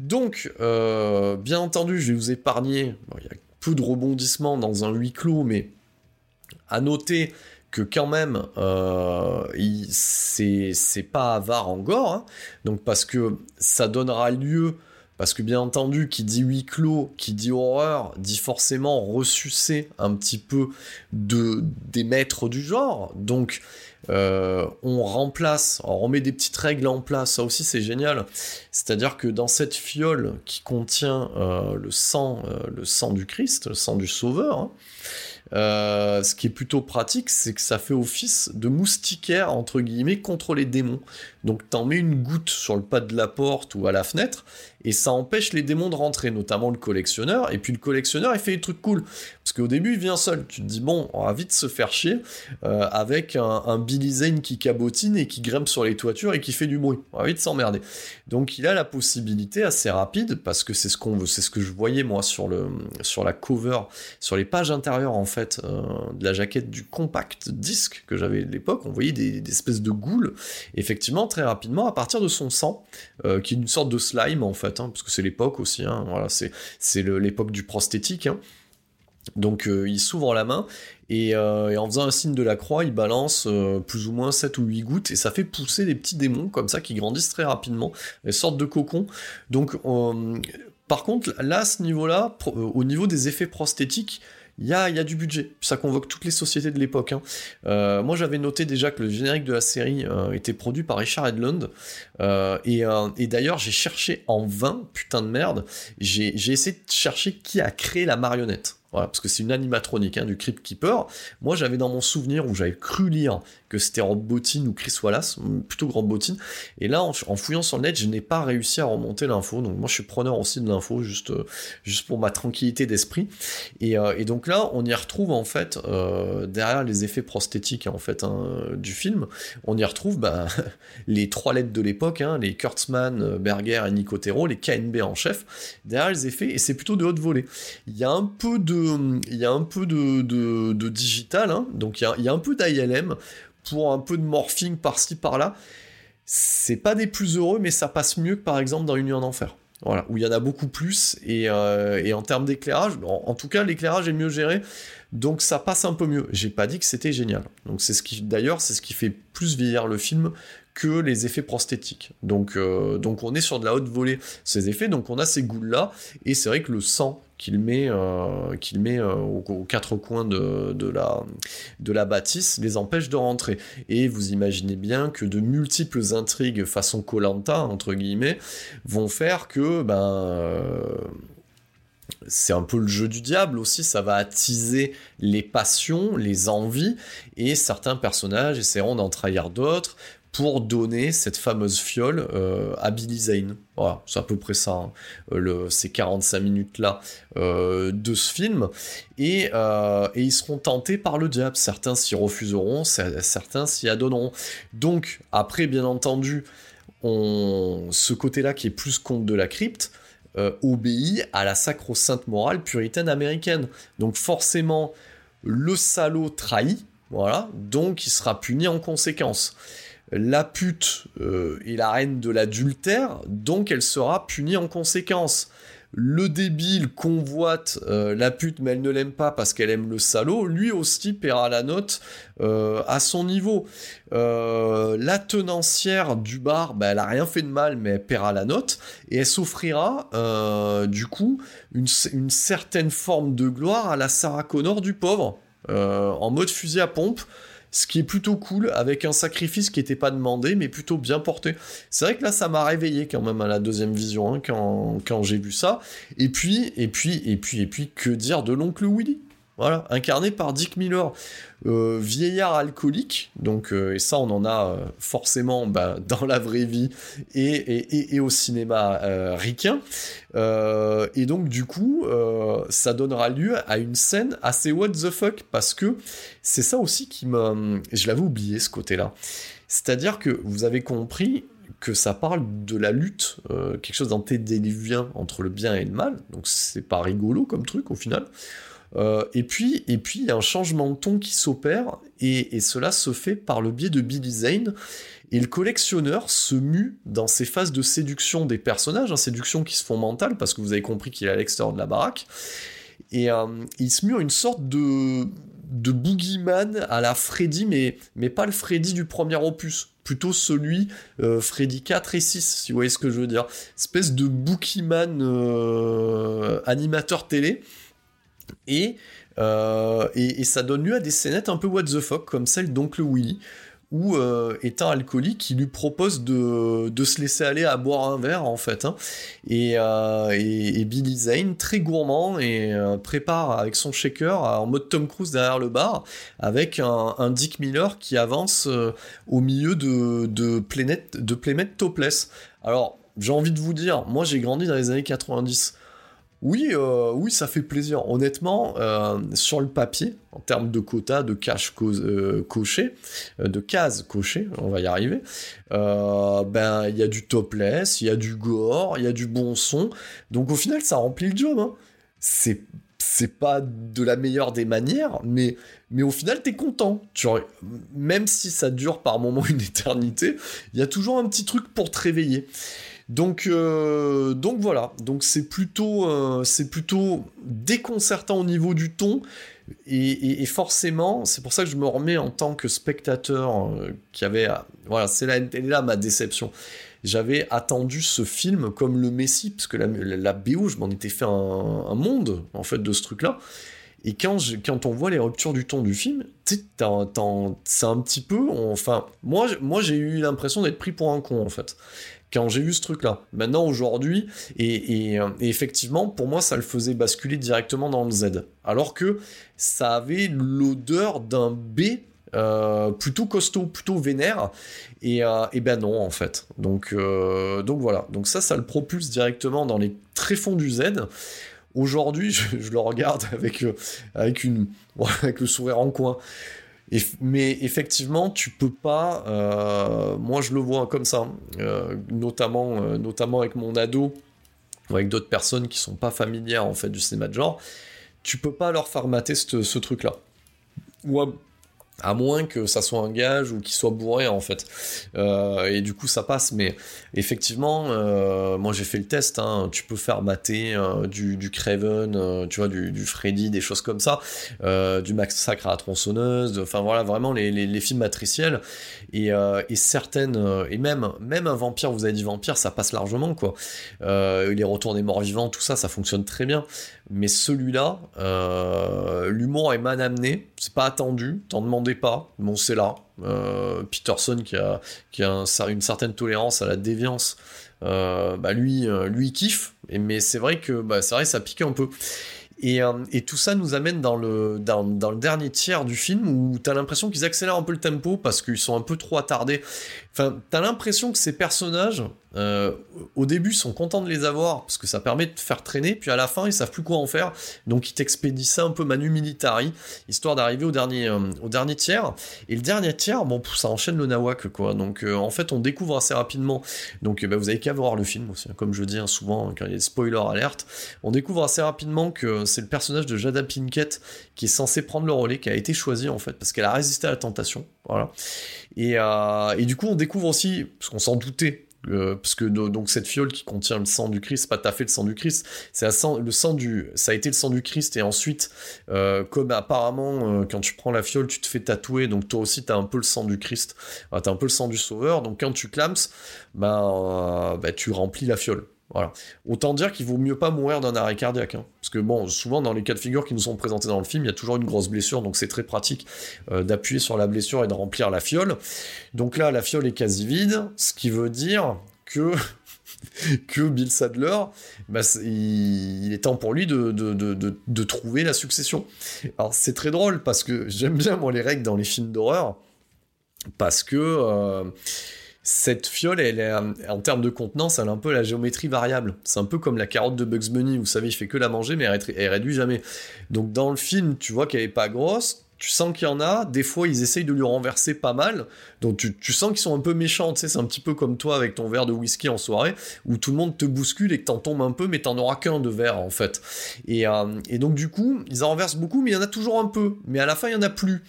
S1: Donc, bien entendu, je vais vous épargner, il y a peu de rebondissements dans un huis clos, mais à noter que quand même, c'est pas avare en gore, hein. donc parce que ça donnera lieu parce que bien entendu, qui dit huis clos, qui dit horreur, dit forcément ressucer un petit peu de, des maîtres du genre. Donc euh, on remplace, on met des petites règles en place, ça aussi c'est génial. C'est-à-dire que dans cette fiole qui contient euh, le sang, euh, le sang du Christ, le sang du Sauveur, hein, ce qui est plutôt pratique, c'est que ça fait office de moustiquaire, entre guillemets, contre les démons. Donc t'en mets une goutte sur le pas de la porte ou à la fenêtre, et ça empêche les démons de rentrer, notamment le collectionneur, et puis le collectionneur il fait des trucs cool, parce qu'au début il vient seul, tu te dis bon, on va vite se faire chier, euh, avec un, Billy Zane qui cabotine et qui grimpe sur les toitures et qui fait du bruit, on va vite s'emmerder. Donc il a la possibilité assez rapide, parce que c'est ce qu'on veut, c'est ce que je voyais moi sur, le, sur la cover, sur les pages intérieures en fait, euh, de la jaquette du compact disque que j'avais à l'époque, on voyait des, espèces de goules, effectivement très rapidement, à partir de son sang, euh, qui est une sorte de slime en fait, Hein, parce que c'est l'époque aussi, hein, voilà, c'est, l'époque du prosthétique. Hein. Donc euh, il s'ouvre la main euh, et, en faisant un signe de la croix, il balance euh, plus ou moins 7 ou 8 gouttes et ça fait pousser des petits démons comme ça qui grandissent très rapidement, des sortes de cocons. Donc par contre, là, à ce niveau-là, au niveau des effets prosthétiques, il y a, du budget. Ça convoque toutes les sociétés de l'époque. Hein. Euh, moi, j'avais noté déjà que le générique de la série euh, était produit par Richard Edlund. Euh, et, d'ailleurs, j'ai cherché en vain, putain de merde, j'ai essayé de chercher qui a créé la marionnette. Voilà, parce que c'est une animatronique hein, du Crypt Keeper. Moi, j'avais dans mon souvenir où j'avais cru lire que c'était Rob Bottin ou Chris Wallace, plutôt Rob Bottin. Et là, en, fouillant sur le net, je n'ai pas réussi à remonter l'info. Donc moi, je suis preneur aussi de l'info, juste, euh, juste pour ma tranquillité d'esprit. Et, euh, et, donc là, on y retrouve en fait euh, derrière les effets prosthétiques en fait hein, du film, on y retrouve bah, [LAUGHS] les trois lettres de l'époque, hein, les Kurtzman, Berger et Nicotero, les KNB en chef. Derrière les effets, et c'est plutôt de haute volée. Il y a un peu de, il y a un peu de, digital, hein, donc il y a, un peu d'ILM pour un peu de morphing par-ci par-là. C'est pas des plus heureux, mais ça passe mieux que par exemple dans Union d'Enfer. Voilà, où il y en a beaucoup plus, et, euh, en termes d'éclairage, en, tout cas l'éclairage est mieux géré, donc ça passe un peu mieux. J'ai pas dit que c'était génial. Donc c'est ce qui, d'ailleurs, c'est ce qui fait plus vieillir le film que les effets prosthétiques. Donc, euh, donc on est sur de la haute volée ces effets, donc on a ces goules là, et c'est vrai que le sang qu'il met, euh, euh, aux, quatre coins de, de, la, de la bâtisse les empêche de rentrer. Et vous imaginez bien que de multiples intrigues façon Colanta entre guillemets vont faire que ben c'est un peu le jeu du diable aussi, ça va attiser les passions, les envies, et certains personnages essaieront d'en trahir d'autres, pour donner cette fameuse fiole euh, à Billy Zane. Voilà, c'est à peu près ça, hein. euh, le, ces 45 minutes-là euh, de ce film. Et, ils seront tentés par le diable. Certains s'y refuseront, certains s'y adonneront. Donc, après, bien entendu, on, ce côté-là qui est plus contre de la crypte, obéit à la sacro-sainte morale puritaine américaine. Donc forcément, le salaud trahit, voilà, donc il sera puni en conséquence la pute euh, est la reine de l'adultère, donc elle sera punie en conséquence. Le débile convoite euh, la pute, mais elle ne l'aime pas parce qu'elle aime le salaud, lui aussi paiera la note euh, à son niveau. la tenancière du bar, bah, elle a rien fait de mal, mais elle paiera la note, et elle s'offrira du coup une, une, certaine forme de gloire à la Sarah Connor du pauvre, en mode fusil à pompe ce qui est plutôt cool, avec un sacrifice qui n'était pas demandé, mais plutôt bien porté. C'est vrai que là, ça m'a réveillé quand même à la deuxième vision, hein, quand, quand j'ai vu ça. Et puis, et puis, et puis, et puis, que dire de l'oncle Willy? Voilà, incarné par Dick Miller, euh, vieillard alcoolique, donc euh, et ça on en a euh, forcément bah, [LAUGHS] dans la vraie vie et, et, au cinéma ricain, et donc du coup ça donnera lieu à une scène assez what the fuck parce que c'est ça aussi qui m'a, je l'avais oublié ce côté-là, c'est-à-dire que vous avez compris que ça parle de la lutte, quelque chose d'antédéluvien entre le bien et le mal, donc c'est pas rigolo comme truc au final. Euh, et puis, et puis, il y a un changement de ton qui s'opère, et, cela se fait par le biais de Billy Zane. Et le collectionneur se mue dans ces phases de séduction des personnages, hein, séduction qui se font mentales, parce que vous avez compris qu'il est à l'extérieur de la baraque. Et euh, il se mue en une sorte de, de boogeyman à la Freddy, mais, mais pas le Freddy du premier opus, plutôt celui euh, Freddy 4 et 6, si vous voyez ce que je veux dire. Espèce de boogeyman animateur télé euh, et, et, ça donne lieu à des scénettes un peu what the fuck, comme celle d'Oncle Willy, où euh, est un alcoolique qui lui propose de, de, se laisser aller à boire un verre, en fait. Hein. Euh, et, Billy Zane, très gourmand, et prépare avec son shaker en mode Tom Cruise derrière le bar, avec un, Dick Miller qui avance au milieu de, de, de Playmet Topless. Alors, j'ai envie de vous dire, moi j'ai grandi dans les années 90. Oui, euh, oui, ça fait plaisir. Honnêtement, euh, sur le papier, en termes de quotas, de euh, de cases cochées, on va y arriver, ben il y a du topless, il y a du gore, il y a du bon son. Donc au final, ça remplit le job. Hein. C'est pas de la meilleure des manières, mais, mais au final, t'es content. Tu, même si ça dure par moment une éternité, il y a toujours un petit truc pour te réveiller. Donc, euh, donc voilà, donc c'est plutôt, euh, plutôt déconcertant au niveau du ton. Et, forcément, c'est pour ça que je me remets en tant que spectateur euh, qui avait, voilà, c'est là, là ma déception. J'avais attendu ce film comme le Messie, parce que la, la BO, je m'en étais fait un, monde en fait de ce truc-là. Et quand, quand on voit les ruptures du ton du film, c'est un petit peu, enfin, moi, moi j'ai eu l'impression d'être pris pour un con en fait quand j'ai vu ce truc-là. Maintenant, aujourd'hui, et, effectivement, pour moi, ça le faisait basculer directement dans le Z. Alors que ça avait l'odeur d'un B euh, plutôt costaud, plutôt vénère. Et, euh, et, ben non, en fait. Donc, euh, donc voilà. Donc ça, ça le propulse directement dans les tréfonds du Z. Aujourd'hui, [LAUGHS] je, le regarde avec, avec, une, [LAUGHS] avec le sourire en coin. Mais effectivement, tu peux pas. moi, je le vois comme ça, notamment, notamment avec mon ado ou avec d'autres personnes qui sont pas familières en fait du cinéma de genre. Tu peux pas leur formater ce, ce truc-là. Ou moins que ça soit un gage ou qu'il soit bourré en fait. Euh, et du coup ça passe, mais effectivement, euh, moi j'ai fait le test, hein. tu peux faire mater euh, du, du, Craven, tu vois, du, Freddy, des choses comme ça, du Massacre à la tronçonneuse, enfin voilà, vraiment les, films matriciels, et, et, certaines, et même, même un vampire, vous avez dit vampire, ça passe largement quoi. les retours des morts vivants, tout ça, ça fonctionne très bien, mais celui-là, l'humour est mal amené, c'est pas attendu, t'en demandais pas, bon c'est là. Euh, Peterson qui a, une certaine tolérance à la déviance, euh, bah lui, euh, lui kiffe, mais c'est vrai que bah, c'est vrai ça pique un peu. Et, tout ça nous amène dans le, dans le dernier tiers du film où t'as l'impression qu'ils accélèrent un peu le tempo parce qu'ils sont un peu trop attardés. Enfin, t'as l'impression que ces personnages, euh, au début, sont contents de les avoir parce que ça permet de faire traîner, puis à la fin, ils savent plus quoi en faire, donc ils t'expédient ça un peu manu militari, histoire d'arriver au dernier, euh, au dernier tiers. Et le dernier tiers, bon, ça enchaîne le nawak, quoi. Donc euh, en fait, on découvre assez rapidement. Donc bah, vous avez qu'à voir le film aussi, hein. comme je dis hein, souvent quand il y a des spoilers alerte, on découvre assez rapidement que c'est le personnage de Jada Pinkett qui est censé prendre le relais, qui a été choisi en fait parce qu'elle a résisté à la tentation, voilà. Et, et du coup, on découvre aussi, parce qu'on s'en doutait, euh, parce que donc cette fiole qui contient le sang du Christ, pas tout fait le sang du Christ, c'est le sang du, ça a été le sang du Christ et ensuite, euh, comme apparemment euh, quand tu prends la fiole, tu te fais tatouer, donc toi aussi t'as un peu le sang du Christ, t'as un peu le sang du Sauveur, donc quand tu clames, bah tu remplis la fiole. Voilà. Autant dire qu'il vaut mieux pas mourir d'un arrêt cardiaque. Hein. Parce que bon, souvent dans les cas de figure qui nous sont présentés dans le film, il y a toujours une grosse blessure, donc c'est très pratique d'appuyer sur la blessure et de remplir la fiole. Donc là, la fiole est quasi vide, ce qui veut dire que [LAUGHS] que Bill Sadler, bah, il, est temps pour lui de, de, trouver la succession. Alors c'est très drôle parce que j'aime bien moi les règles dans les films d'horreur parce que euh, cette fiole, elle est, en termes de contenance, elle a un peu la géométrie variable. C'est un peu comme la carotte de Bugs Bunny, vous savez, il fait que la manger, mais elle, elle réduit jamais. Donc dans le film, tu vois qu'elle est pas grosse, tu sens qu'il y en a, des fois ils essayent de lui renverser pas mal, donc tu, sens qu'ils sont un peu méchants, tu sais, c'est un petit peu comme toi avec ton verre de whisky en soirée, où tout le monde te bouscule et que t'en tombes un peu, mais t'en auras qu'un de verre en fait. Et, euh, et, donc du coup, ils en renversent beaucoup, mais il y en a toujours un peu, mais à la fin il y en a plus.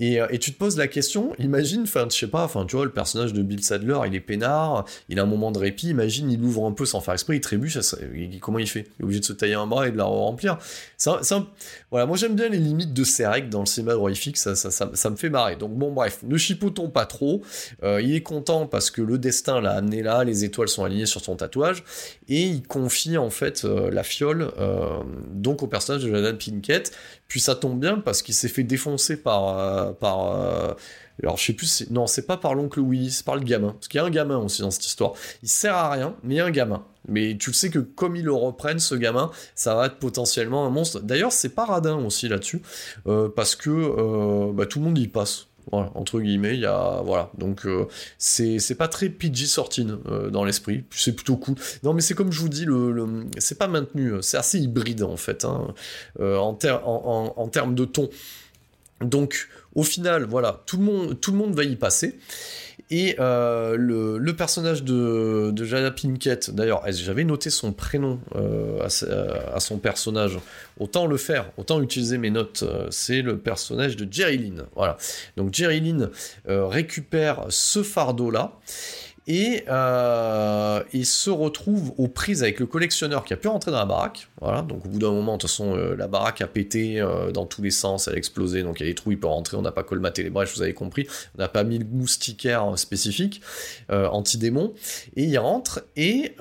S1: Euh, et, tu te poses la question, imagine, enfin, je sais pas, enfin, tu vois, le personnage de Bill Sadler, il est peinard, il a un moment de répit, imagine, il ouvre un peu sans faire exprès, il trébuche, comment il fait? Il est obligé de se tailler un bras et de la remplir. Ça, voilà, moi j'aime bien les limites de ces règles dans le cinéma horrifique, ça, ça, ça, me fait marrer. Donc bon, bref, ne chipotons pas trop. Euh, il est content parce que le destin l'a amené là, les étoiles sont alignées sur son tatouage, et il confie en fait euh, la fiole donc au personnage de Jordan Pinkett. Puis ça tombe bien parce qu'il s'est fait défoncer par par, euh, alors je sais plus, non c'est pas par l'oncle Willy, c'est par le gamin, parce qu'il y a un gamin aussi dans cette histoire. Il sert à rien, mais il y a un gamin. Mais tu le sais que comme ils le reprennent, ce gamin, ça va être potentiellement un monstre. D'ailleurs, c'est pas radin aussi là-dessus, euh, parce que euh, bah, tout le monde y passe. Entre guillemets, il y a voilà, donc c'est pas très PG-14 dans l'esprit, c'est plutôt cool. Non, mais c'est comme je vous dis, le, c'est pas maintenu, c'est assez hybride en fait, hein, en, en termes de ton. Donc, au final, voilà, tout le monde, tout le monde va y passer. Et euh, le, personnage de, de Jada Pinkett, d'ailleurs, j'avais noté son prénom euh, à, son personnage? Autant le faire, autant utiliser mes notes. Euh, c'est le personnage de Jerry Lynn. Voilà. Donc Jerry Lynn récupère ce fardeau-là. Et euh, il se retrouve aux prises avec le collectionneur qui a pu rentrer dans la baraque. Voilà, donc au bout d'un moment, de toute façon, euh, la baraque a pété euh, dans tous les sens, elle a explosé, donc il y a des trous, il peut rentrer, on n'a pas colmaté les brèches, vous avez compris, on n'a pas mis le moustiquaire spécifique, anti-démon, et il rentre, et,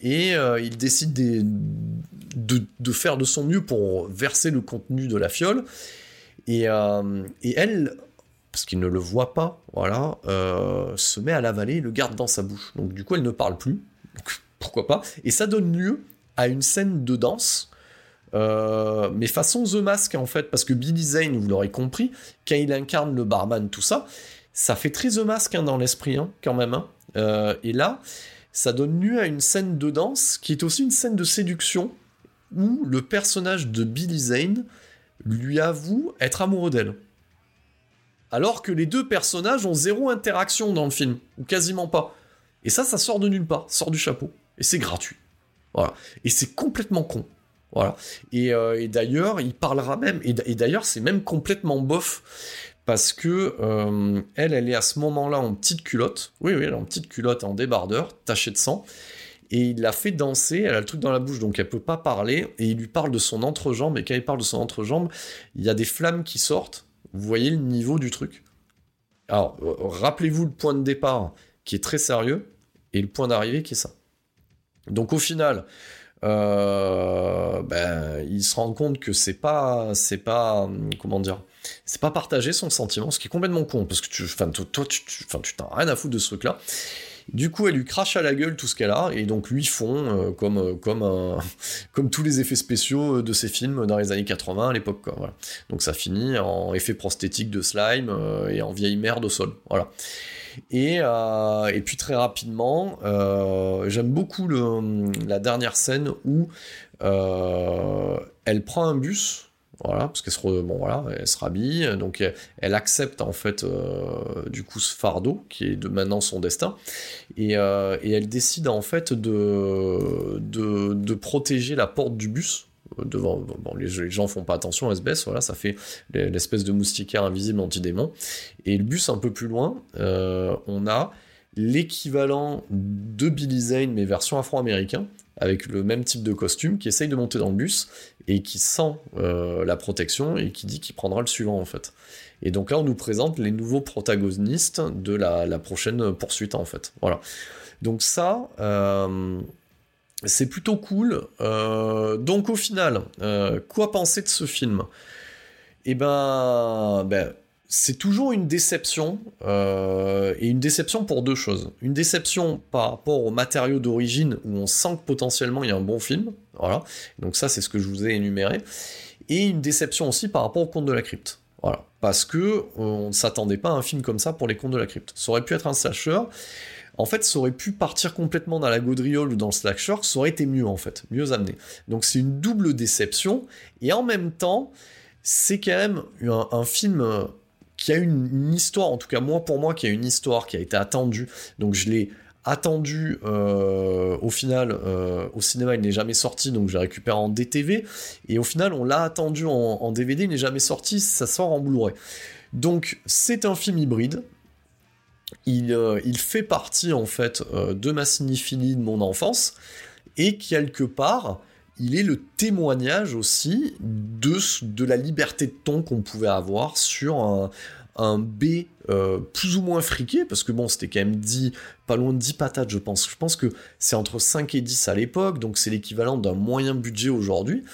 S1: et il décide de, de, faire de son mieux pour verser le contenu de la fiole, et, et elle parce qu'il ne le voit pas, voilà, euh, se met à l'avaler et le garde dans sa bouche. Donc du coup, elle ne parle plus. pourquoi pas? Et ça donne lieu à une scène de danse, euh, mais façon The Mask en fait, parce que Billy Zane, vous l'aurez compris, quand il incarne le barman, tout ça, ça fait très The Mask hein, dans l'esprit, hein, quand même. Hein. Euh, et là, ça donne lieu à une scène de danse qui est aussi une scène de séduction où le personnage de Billy Zane lui avoue être amoureux d'elle alors que les deux personnages ont zéro interaction dans le film, ou quasiment pas. Et ça, ça sort de nulle part, sort du chapeau. Et c'est gratuit. Voilà. Et c'est complètement con. Voilà. Et, euh, d'ailleurs, il parlera même, et, d'ailleurs, c'est même complètement bof, parce que euh, elle, elle est à ce moment-là en petite culotte. Oui, oui, elle est en petite culotte, en débardeur, tachée de sang. Et il la fait danser, elle a le truc dans la bouche, donc elle peut pas parler, et il lui parle de son entrejambe, et quand il parle de son entrejambe, il y a des flammes qui sortent, vous voyez le niveau du truc Alors, euh, rappelez-vous le point de départ qui est très sérieux et le point d'arrivée qui est ça. Donc au final, euh, ben, il se rend compte que c'est pas, c'est pas, comment dire, c'est pas partager son sentiment, ce qui est complètement con parce que tu, enfin, toi, tu, tu t'en rien à foutre de ce truc-là. Du coup, elle lui crache à la gueule tout ce qu'elle a, et donc lui fond euh, comme, euh, comme, [LAUGHS] tous les effets spéciaux euh, de ses films dans les années 80 à l'époque. Donc ça finit en effet prosthétique de slime et en vieille merde au sol. Voilà. Et, puis très rapidement, j'aime beaucoup le, la dernière scène où elle prend un bus voilà, parce qu'elle se, bon, voilà, elle se rhabille, donc elle, accepte en fait euh, du coup ce fardeau qui est de maintenant son destin, et, euh, elle décide en fait de, de, protéger la porte du bus. Devant, bon, les, gens font pas attention, elle se baisse, voilà, ça fait l'espèce de moustiquaire invisible anti-démon. Et le bus un peu plus loin, euh, on a l'équivalent de Billy Zane mais version afro-américain, avec le même type de costume, qui essaye de monter dans le bus et qui sent euh, la protection et qui dit qu'il prendra le suivant en fait. Et donc là, on nous présente les nouveaux protagonistes de la, prochaine poursuite en fait. Voilà. Donc ça, euh, c'est plutôt cool. Euh, donc au final, quoi penser de ce film? Eh ben, ben c'est toujours une déception, euh, et une déception pour deux choses. Une déception par rapport au matériau d'origine, où on sent que potentiellement il y a un bon film, voilà, donc ça c'est ce que je vous ai énuméré, et une déception aussi par rapport au conte de la crypte, voilà, parce que euh, on ne s'attendait pas à un film comme ça pour les contes de la crypte. Ça aurait pu être un slasher, en fait, ça aurait pu partir complètement dans la gaudriole ou dans le slasher, ça aurait été mieux en fait, mieux amené. Donc c'est une double déception, et en même temps, c'est quand même un film qui a une, histoire, en tout cas moi pour moi, qui a une histoire qui a été attendue. Donc je l'ai attendu euh, au final euh, au cinéma il n'est jamais sorti donc je l'ai récupéré en DTV et au final on l'a attendu en, DVD il n'est jamais sorti ça sort en Blu-ray. Donc c'est un film hybride. Il, euh, il, fait partie en fait de ma cinéphilie de mon enfance. Et quelque part il est le témoignage aussi de, de la liberté de ton qu'on pouvait avoir sur un, un B euh, plus ou moins friqué, parce que bon, c'était quand même pas loin de 10 patates, je pense. Je pense que c'est entre 5 et 10 à l'époque, donc c'est l'équivalent d'un moyen budget aujourd'hui.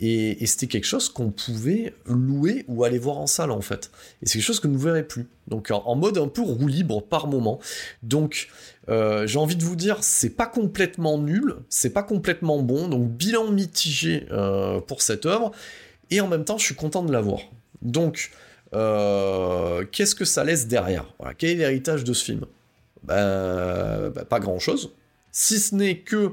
S1: Et, c'était quelque chose qu'on pouvait louer ou aller voir en salle, en fait. Et c'est quelque chose que nous ne verrez plus. Donc en, mode un peu roue libre par moment. Donc euh, j'ai envie de vous dire, c'est pas complètement nul, c'est pas complètement bon, donc bilan mitigé euh, pour cette œuvre. Et en même temps, je suis content de l'avoir. Donc, euh, qu'est-ce que ça laisse derrière? Quel est l'héritage de ce film? Ben, ben, Pas grand-chose. Si ce n'est que,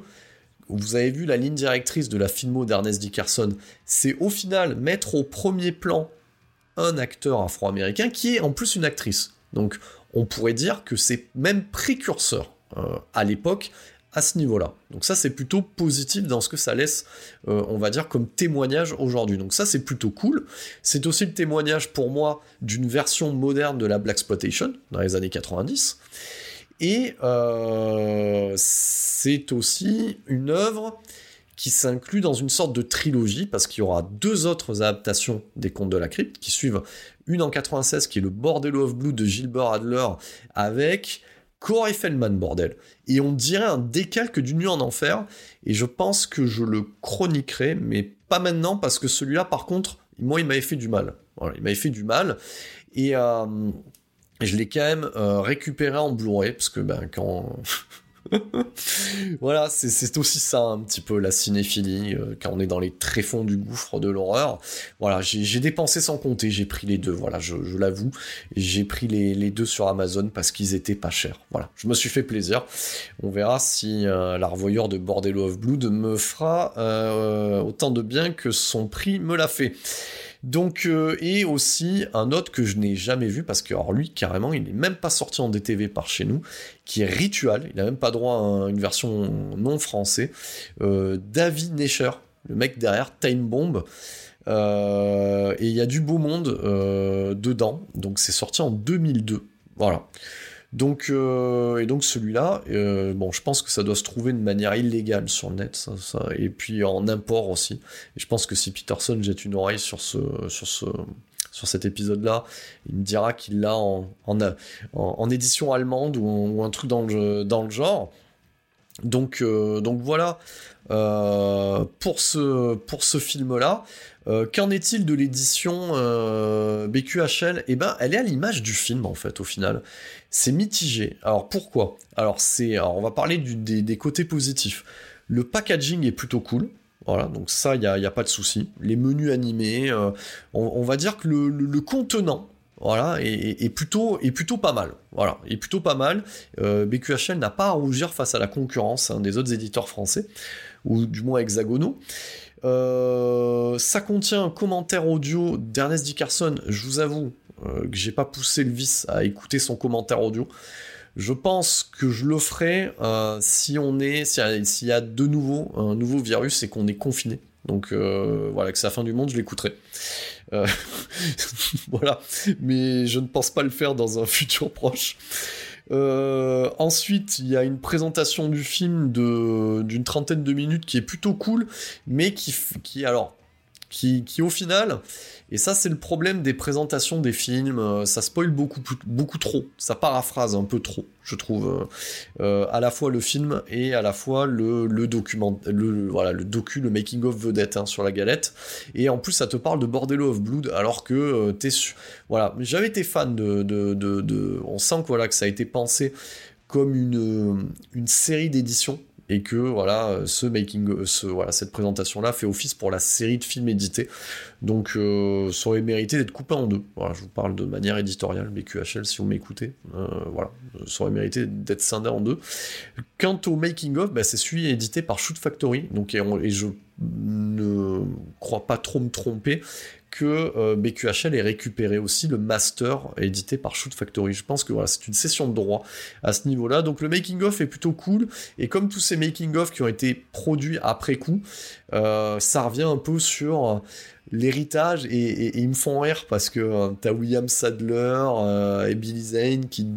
S1: vous avez vu la ligne directrice de la filmo d'Ernest Dickerson, c'est au final mettre au premier plan un acteur afro-américain qui est en plus une actrice. Donc on pourrait dire que c'est même précurseur euh, à l'époque à ce niveau-là. Donc ça c'est plutôt positif dans ce que ça laisse, euh, on va dire, comme témoignage aujourd'hui. Donc ça c'est plutôt cool. C'est aussi le témoignage pour moi d'une version moderne de la Black Exploitation dans les années 90. Et c'est aussi une œuvre qui s'inclut dans une sorte de trilogie, parce qu'il y aura deux autres adaptations des Contes de la Crypte, qui suivent une en 96, qui est le Bordello of Blue de Gilbert Adler, avec Corey Feldman, bordel. Et on dirait un décalque du Nuit en Enfer, et je pense que je le chroniquerai, mais pas maintenant, parce que celui-là, par contre, moi, il m'avait fait du mal. Il m'avait fait du mal, et... Euh, je l'ai quand même euh, récupéré en Blu-ray parce que ben quand [LAUGHS] voilà, c'est aussi ça un petit peu la cinéphilie, euh, quand on est dans les tréfonds du gouffre de l'horreur. Voilà, j'ai dépensé sans compter, j'ai pris les deux, voilà, je, l'avoue. J'ai pris les, deux sur Amazon parce qu'ils étaient pas chers. Voilà, je me suis fait plaisir. On verra si euh, la revoyeur de Bordello of Blood me fera euh, autant de bien que son prix me l'a fait. Donc, euh, et aussi un autre que je n'ai jamais vu, parce que alors lui, carrément, il n'est même pas sorti en DTV par chez nous, qui est Ritual, il n'a même pas droit à une version non français. Euh, David Nesher, le mec derrière Time Bomb. Euh, et il y a du beau monde dedans, donc c'est sorti en 2002. Voilà. Donc, euh, et donc celui-là, euh, bon, je pense que ça doit se trouver de manière illégale sur le net, et puis en import aussi. Et je pense que si Peterson jette une oreille sur ce, sur ce, sur cet épisode-là, il me dira qu'il l'a en, en, en, édition allemande ou, un truc dans le, dans le genre. Donc, euh, donc voilà pour ce, pour ce film-là. Qu'en est-il de l'édition BQHL Eh ben, elle est à l'image du film en fait, au final c'est mitigé. Alors pourquoi? Alors c'est, on va parler des, côtés positifs. Le packaging est plutôt cool. Voilà, donc ça, il n'y a, y a, pas de souci. Les menus animés, euh, on, va dire que le, contenant, voilà, est, plutôt, pas mal. Est plutôt pas mal. BQHL n'a pas à rougir face à la concurrence hein, des autres éditeurs français, ou du moins hexagonaux. Euh, ça contient un commentaire audio d'Ernest Dickerson, je vous avoue, euh, que j'ai pas poussé le vice à écouter son commentaire audio. Je pense que je le ferai euh, si on est, s'il y, a de nouveau un nouveau virus et qu'on est confiné. Donc voilà, que c'est la fin du monde, je l'écouterai. [LAUGHS] voilà, mais je ne pense pas le faire dans un [LAUGHS] futur proche. ensuite, il y a une présentation du film d'une trentaine de minutes qui est plutôt cool, mais qui, qui alors, qui, qui au final et ça, c'est le problème des présentations des films. Euh, ça spoil beaucoup, trop. Ça paraphrase un peu trop, je trouve. Euh, euh, à la fois le film et à la fois le, document, le, voilà, le docu, le making of vedette hein, sur la galette. Et en plus, ça te parle de Bordello of Blood, alors que t'es, voilà, j'avais été fan de, de, de, on sent que voilà que ça a été pensé comme une série d'éditions et que voilà ce making ce, voilà cette présentation là fait office pour la série de films édités. Donc euh, ça aurait mérité d'être coupé en deux. Voilà je vous parle de manière éditoriale BQHL si vous m'écoutez euh, voilà ça aurait mérité d'être scindé en deux. Quant au making of bah, c'est celui édité par Shoot Factory. Donc et je ne crois pas trop me tromper que euh, BQHL ait récupéré aussi le master édité par Shoot Factory. Je pense que voilà, c'est une session de droit à ce niveau-là. Donc le making of est plutôt cool. Et comme tous ces making of qui ont été produits après coup, euh, ça revient un peu sur l'héritage et, ils me font rire parce que euh, t'as William Sadler euh, et Billy Zane qui,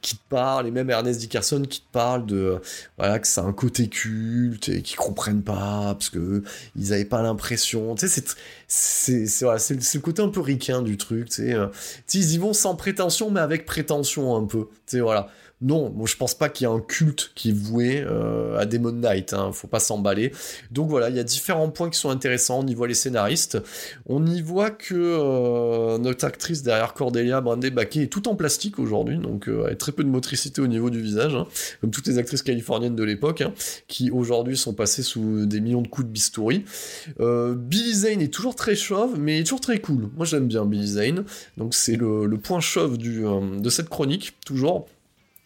S1: qui te parlent et même Ernest Dickerson qui te parle de voilà que c'est un côté culte et qu'ils comprennent pas parce que ils avaient pas l'impression. Tu sais c'est c'est voilà, le côté un peu ricain du truc tu sais euh, ils y vont sans prétention mais avec prétention un peu. Tu sais voilà non, moi je pense pas qu'il y ait un culte qui est voué euh, à Demon Knight, hein, faut pas s'emballer. Donc voilà, il y a différents points qui sont intéressants, on y voit les scénaristes, on y voit que euh, notre actrice derrière Cordelia Brandy Baquet est tout en plastique aujourd'hui, donc euh, elle a très peu de motricité au niveau du visage, hein, comme toutes les actrices californiennes de l'époque, hein, qui aujourd'hui sont passées sous des millions de coups de bistouri. Billy Zane est toujours très chauve, mais toujours très cool. Moi j'aime bien Billy Zane, donc c'est le, point chauve de cette chronique, toujours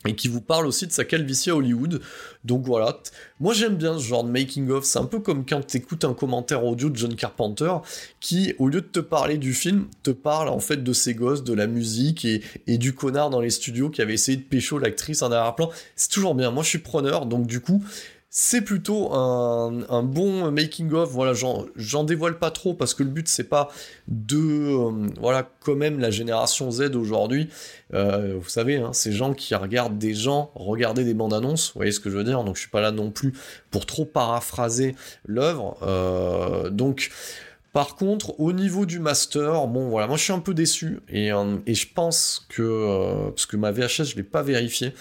S1: et qui vous parle aussi de sa calvitie à Hollywood. Donc voilà, moi j'aime bien ce genre de making of, c'est un peu comme quand t'écoutes un commentaire audio de John Carpenter qui, au lieu de te parler du film, te parle en fait de ses gosses, de la musique et, et du connard dans les studios qui avait essayé de pécho l'actrice en arrière-plan. C'est toujours bien, moi je suis preneur, donc du coup, c'est plutôt un, bon making of. Voilà, j'en dévoile pas trop parce que le but c'est pas de euh, voilà quand même la génération Z aujourd'hui. Euh, vous savez, hein, ces gens qui regardent des gens regarder des bandes annonces. Vous voyez ce que je veux dire Donc je suis pas là non plus pour trop paraphraser l'œuvre. Euh, donc par contre, au niveau du master, bon voilà, moi je suis un peu déçu et, euh, je pense que euh, parce que ma VHS je l'ai pas vérifié,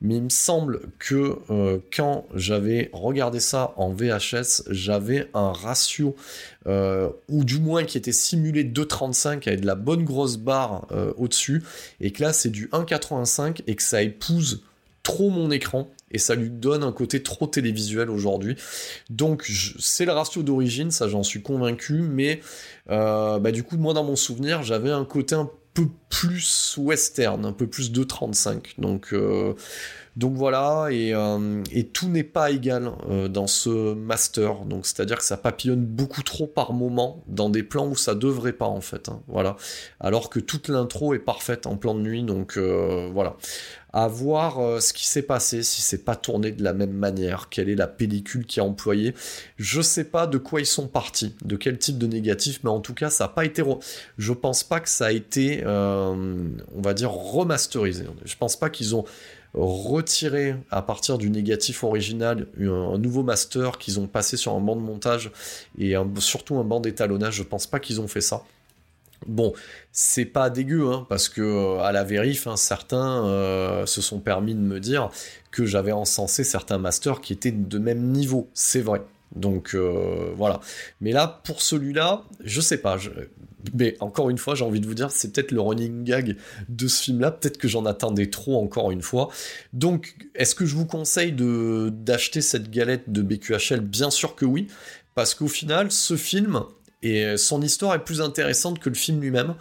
S1: mais il me semble que euh, quand j'avais regardé ça en VHS, j'avais un ratio ou du moins qui était simulé 2,35 avec de la bonne grosse barre au-dessus et que là c'est du 1,85 et que ça épouse trop mon écran et ça lui donne un côté trop télévisuel aujourd'hui. Donc c'est le ratio d'origine, ça j'en suis convaincu, mais euh, bah, du coup moi dans mon souvenir j'avais un côté un peu plus western, un peu plus de 35. Donc euh, donc voilà, euh, et, tout n'est pas égal dans ce master. Donc c'est-à-dire que ça papillonne beaucoup trop par moment dans des plans où ça devrait pas en fait. Hein. voilà. Alors que toute l'intro est parfaite en plan de nuit. Donc voilà à voir euh, ce qui s'est passé, si c'est pas tourné de la même manière, quelle est la pellicule qui a employé. Je sais pas de quoi ils sont partis, de quel type de négatif, mais en tout cas, ça n'a pas été. Je pense pas que ça a été, euh, on va dire, remasterisé. Je pense pas qu'ils ont retiré à partir du négatif original un, nouveau master qu'ils ont passé sur un banc de montage et surtout un banc d'étalonnage. Je pense pas qu'ils ont fait ça. Bon, c'est pas dégueu, hein, parce que euh, à la vérif, hein, certains euh, se sont permis de me dire que j'avais encensé certains masters qui étaient de même niveau. C'est vrai. Donc euh, voilà. Mais là, pour celui-là, je sais pas. Mais encore une fois, j'ai envie de vous dire, c'est peut-être le running gag de ce film-là. Peut-être que j'en attendais trop encore une fois. Donc, est-ce que je vous conseille d'acheter cette galette de BQHL Bien sûr que oui. Parce qu'au final, ce film, et son histoire est plus intéressante que le film lui-même.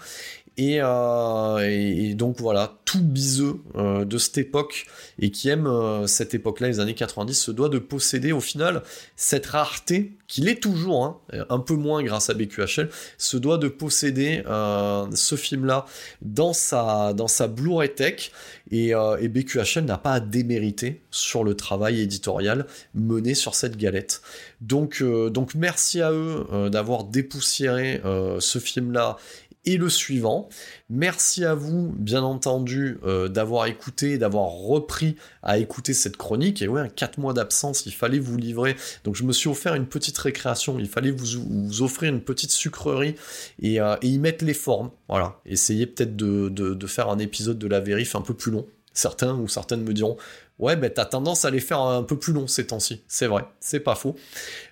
S1: Et, euh, donc voilà, tout biseux euh, de cette époque et qui aime euh, cette époque-là, les années 90, se doit de posséder au final cette rareté, qu'il est toujours, hein, un peu moins grâce à BQHL, se doit de posséder ce film-là dans sa, dans sa Blu-ray Tech et, et BQHL n'a pas à démériter sur le travail éditorial mené sur cette galette. Donc, donc merci à eux d'avoir dépoussiéré ce film-là et le suivant. Merci à vous, bien entendu, euh, d'avoir écouté, d'avoir repris à écouter cette chronique. Et ouais, 4 mois d'absence, il fallait vous livrer. Donc je me suis offert une petite récréation, il fallait vous, offrir une petite sucrerie euh, et, y mettre les formes. Voilà, essayez peut-être de, faire un épisode de la vérif un peu plus long. Certains ou certaines me diront Ouais, ben t'as tendance à les faire un peu plus long ces temps-ci. C'est vrai, c'est pas faux.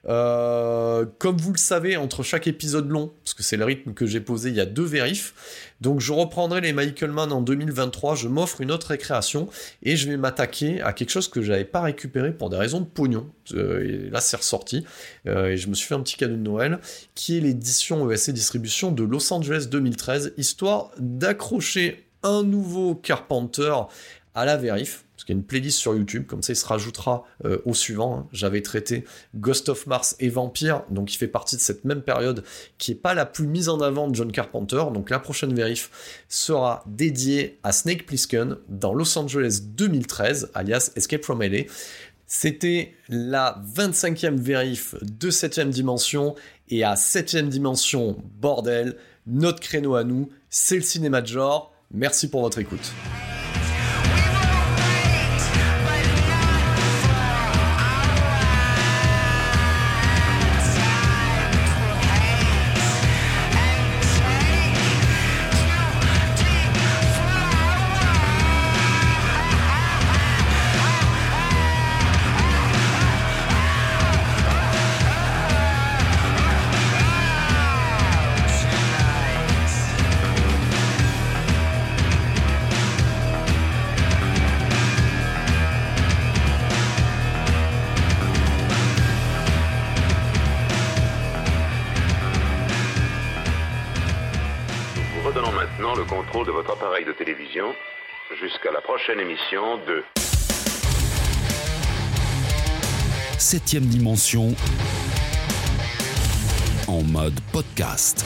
S1: Euh, comme vous le savez, entre chaque épisode long, parce que c'est le rythme que j'ai posé, il y a deux vérifs. Donc je reprendrai les Michael Mann en 2023, je m'offre une autre récréation et je vais m'attaquer à quelque chose que j'avais pas récupéré pour des raisons de pognon. Euh, et là c'est ressorti euh, et je me suis fait un petit cadeau de Noël qui est l'édition ESC Distribution de Los Angeles 2013, histoire d'accrocher un nouveau Carpenter à la vérif parce qu'il y a une playlist sur YouTube, comme ça il se rajoutera euh, au suivant. Hein. J'avais traité Ghost of Mars et Vampire, donc il fait partie de cette même période qui n'est pas la plus mise en avant de John Carpenter. Donc la prochaine vérif sera dédiée à Snake Plissken dans Los Angeles 2013, alias Escape from LA. C'était la 25e vérif de 7ème dimension, et à 7ème dimension, bordel, notre créneau à nous, c'est le cinéma de genre. Merci pour votre écoute.
S2: Prochaine émission de
S3: Septième dimension en mode podcast.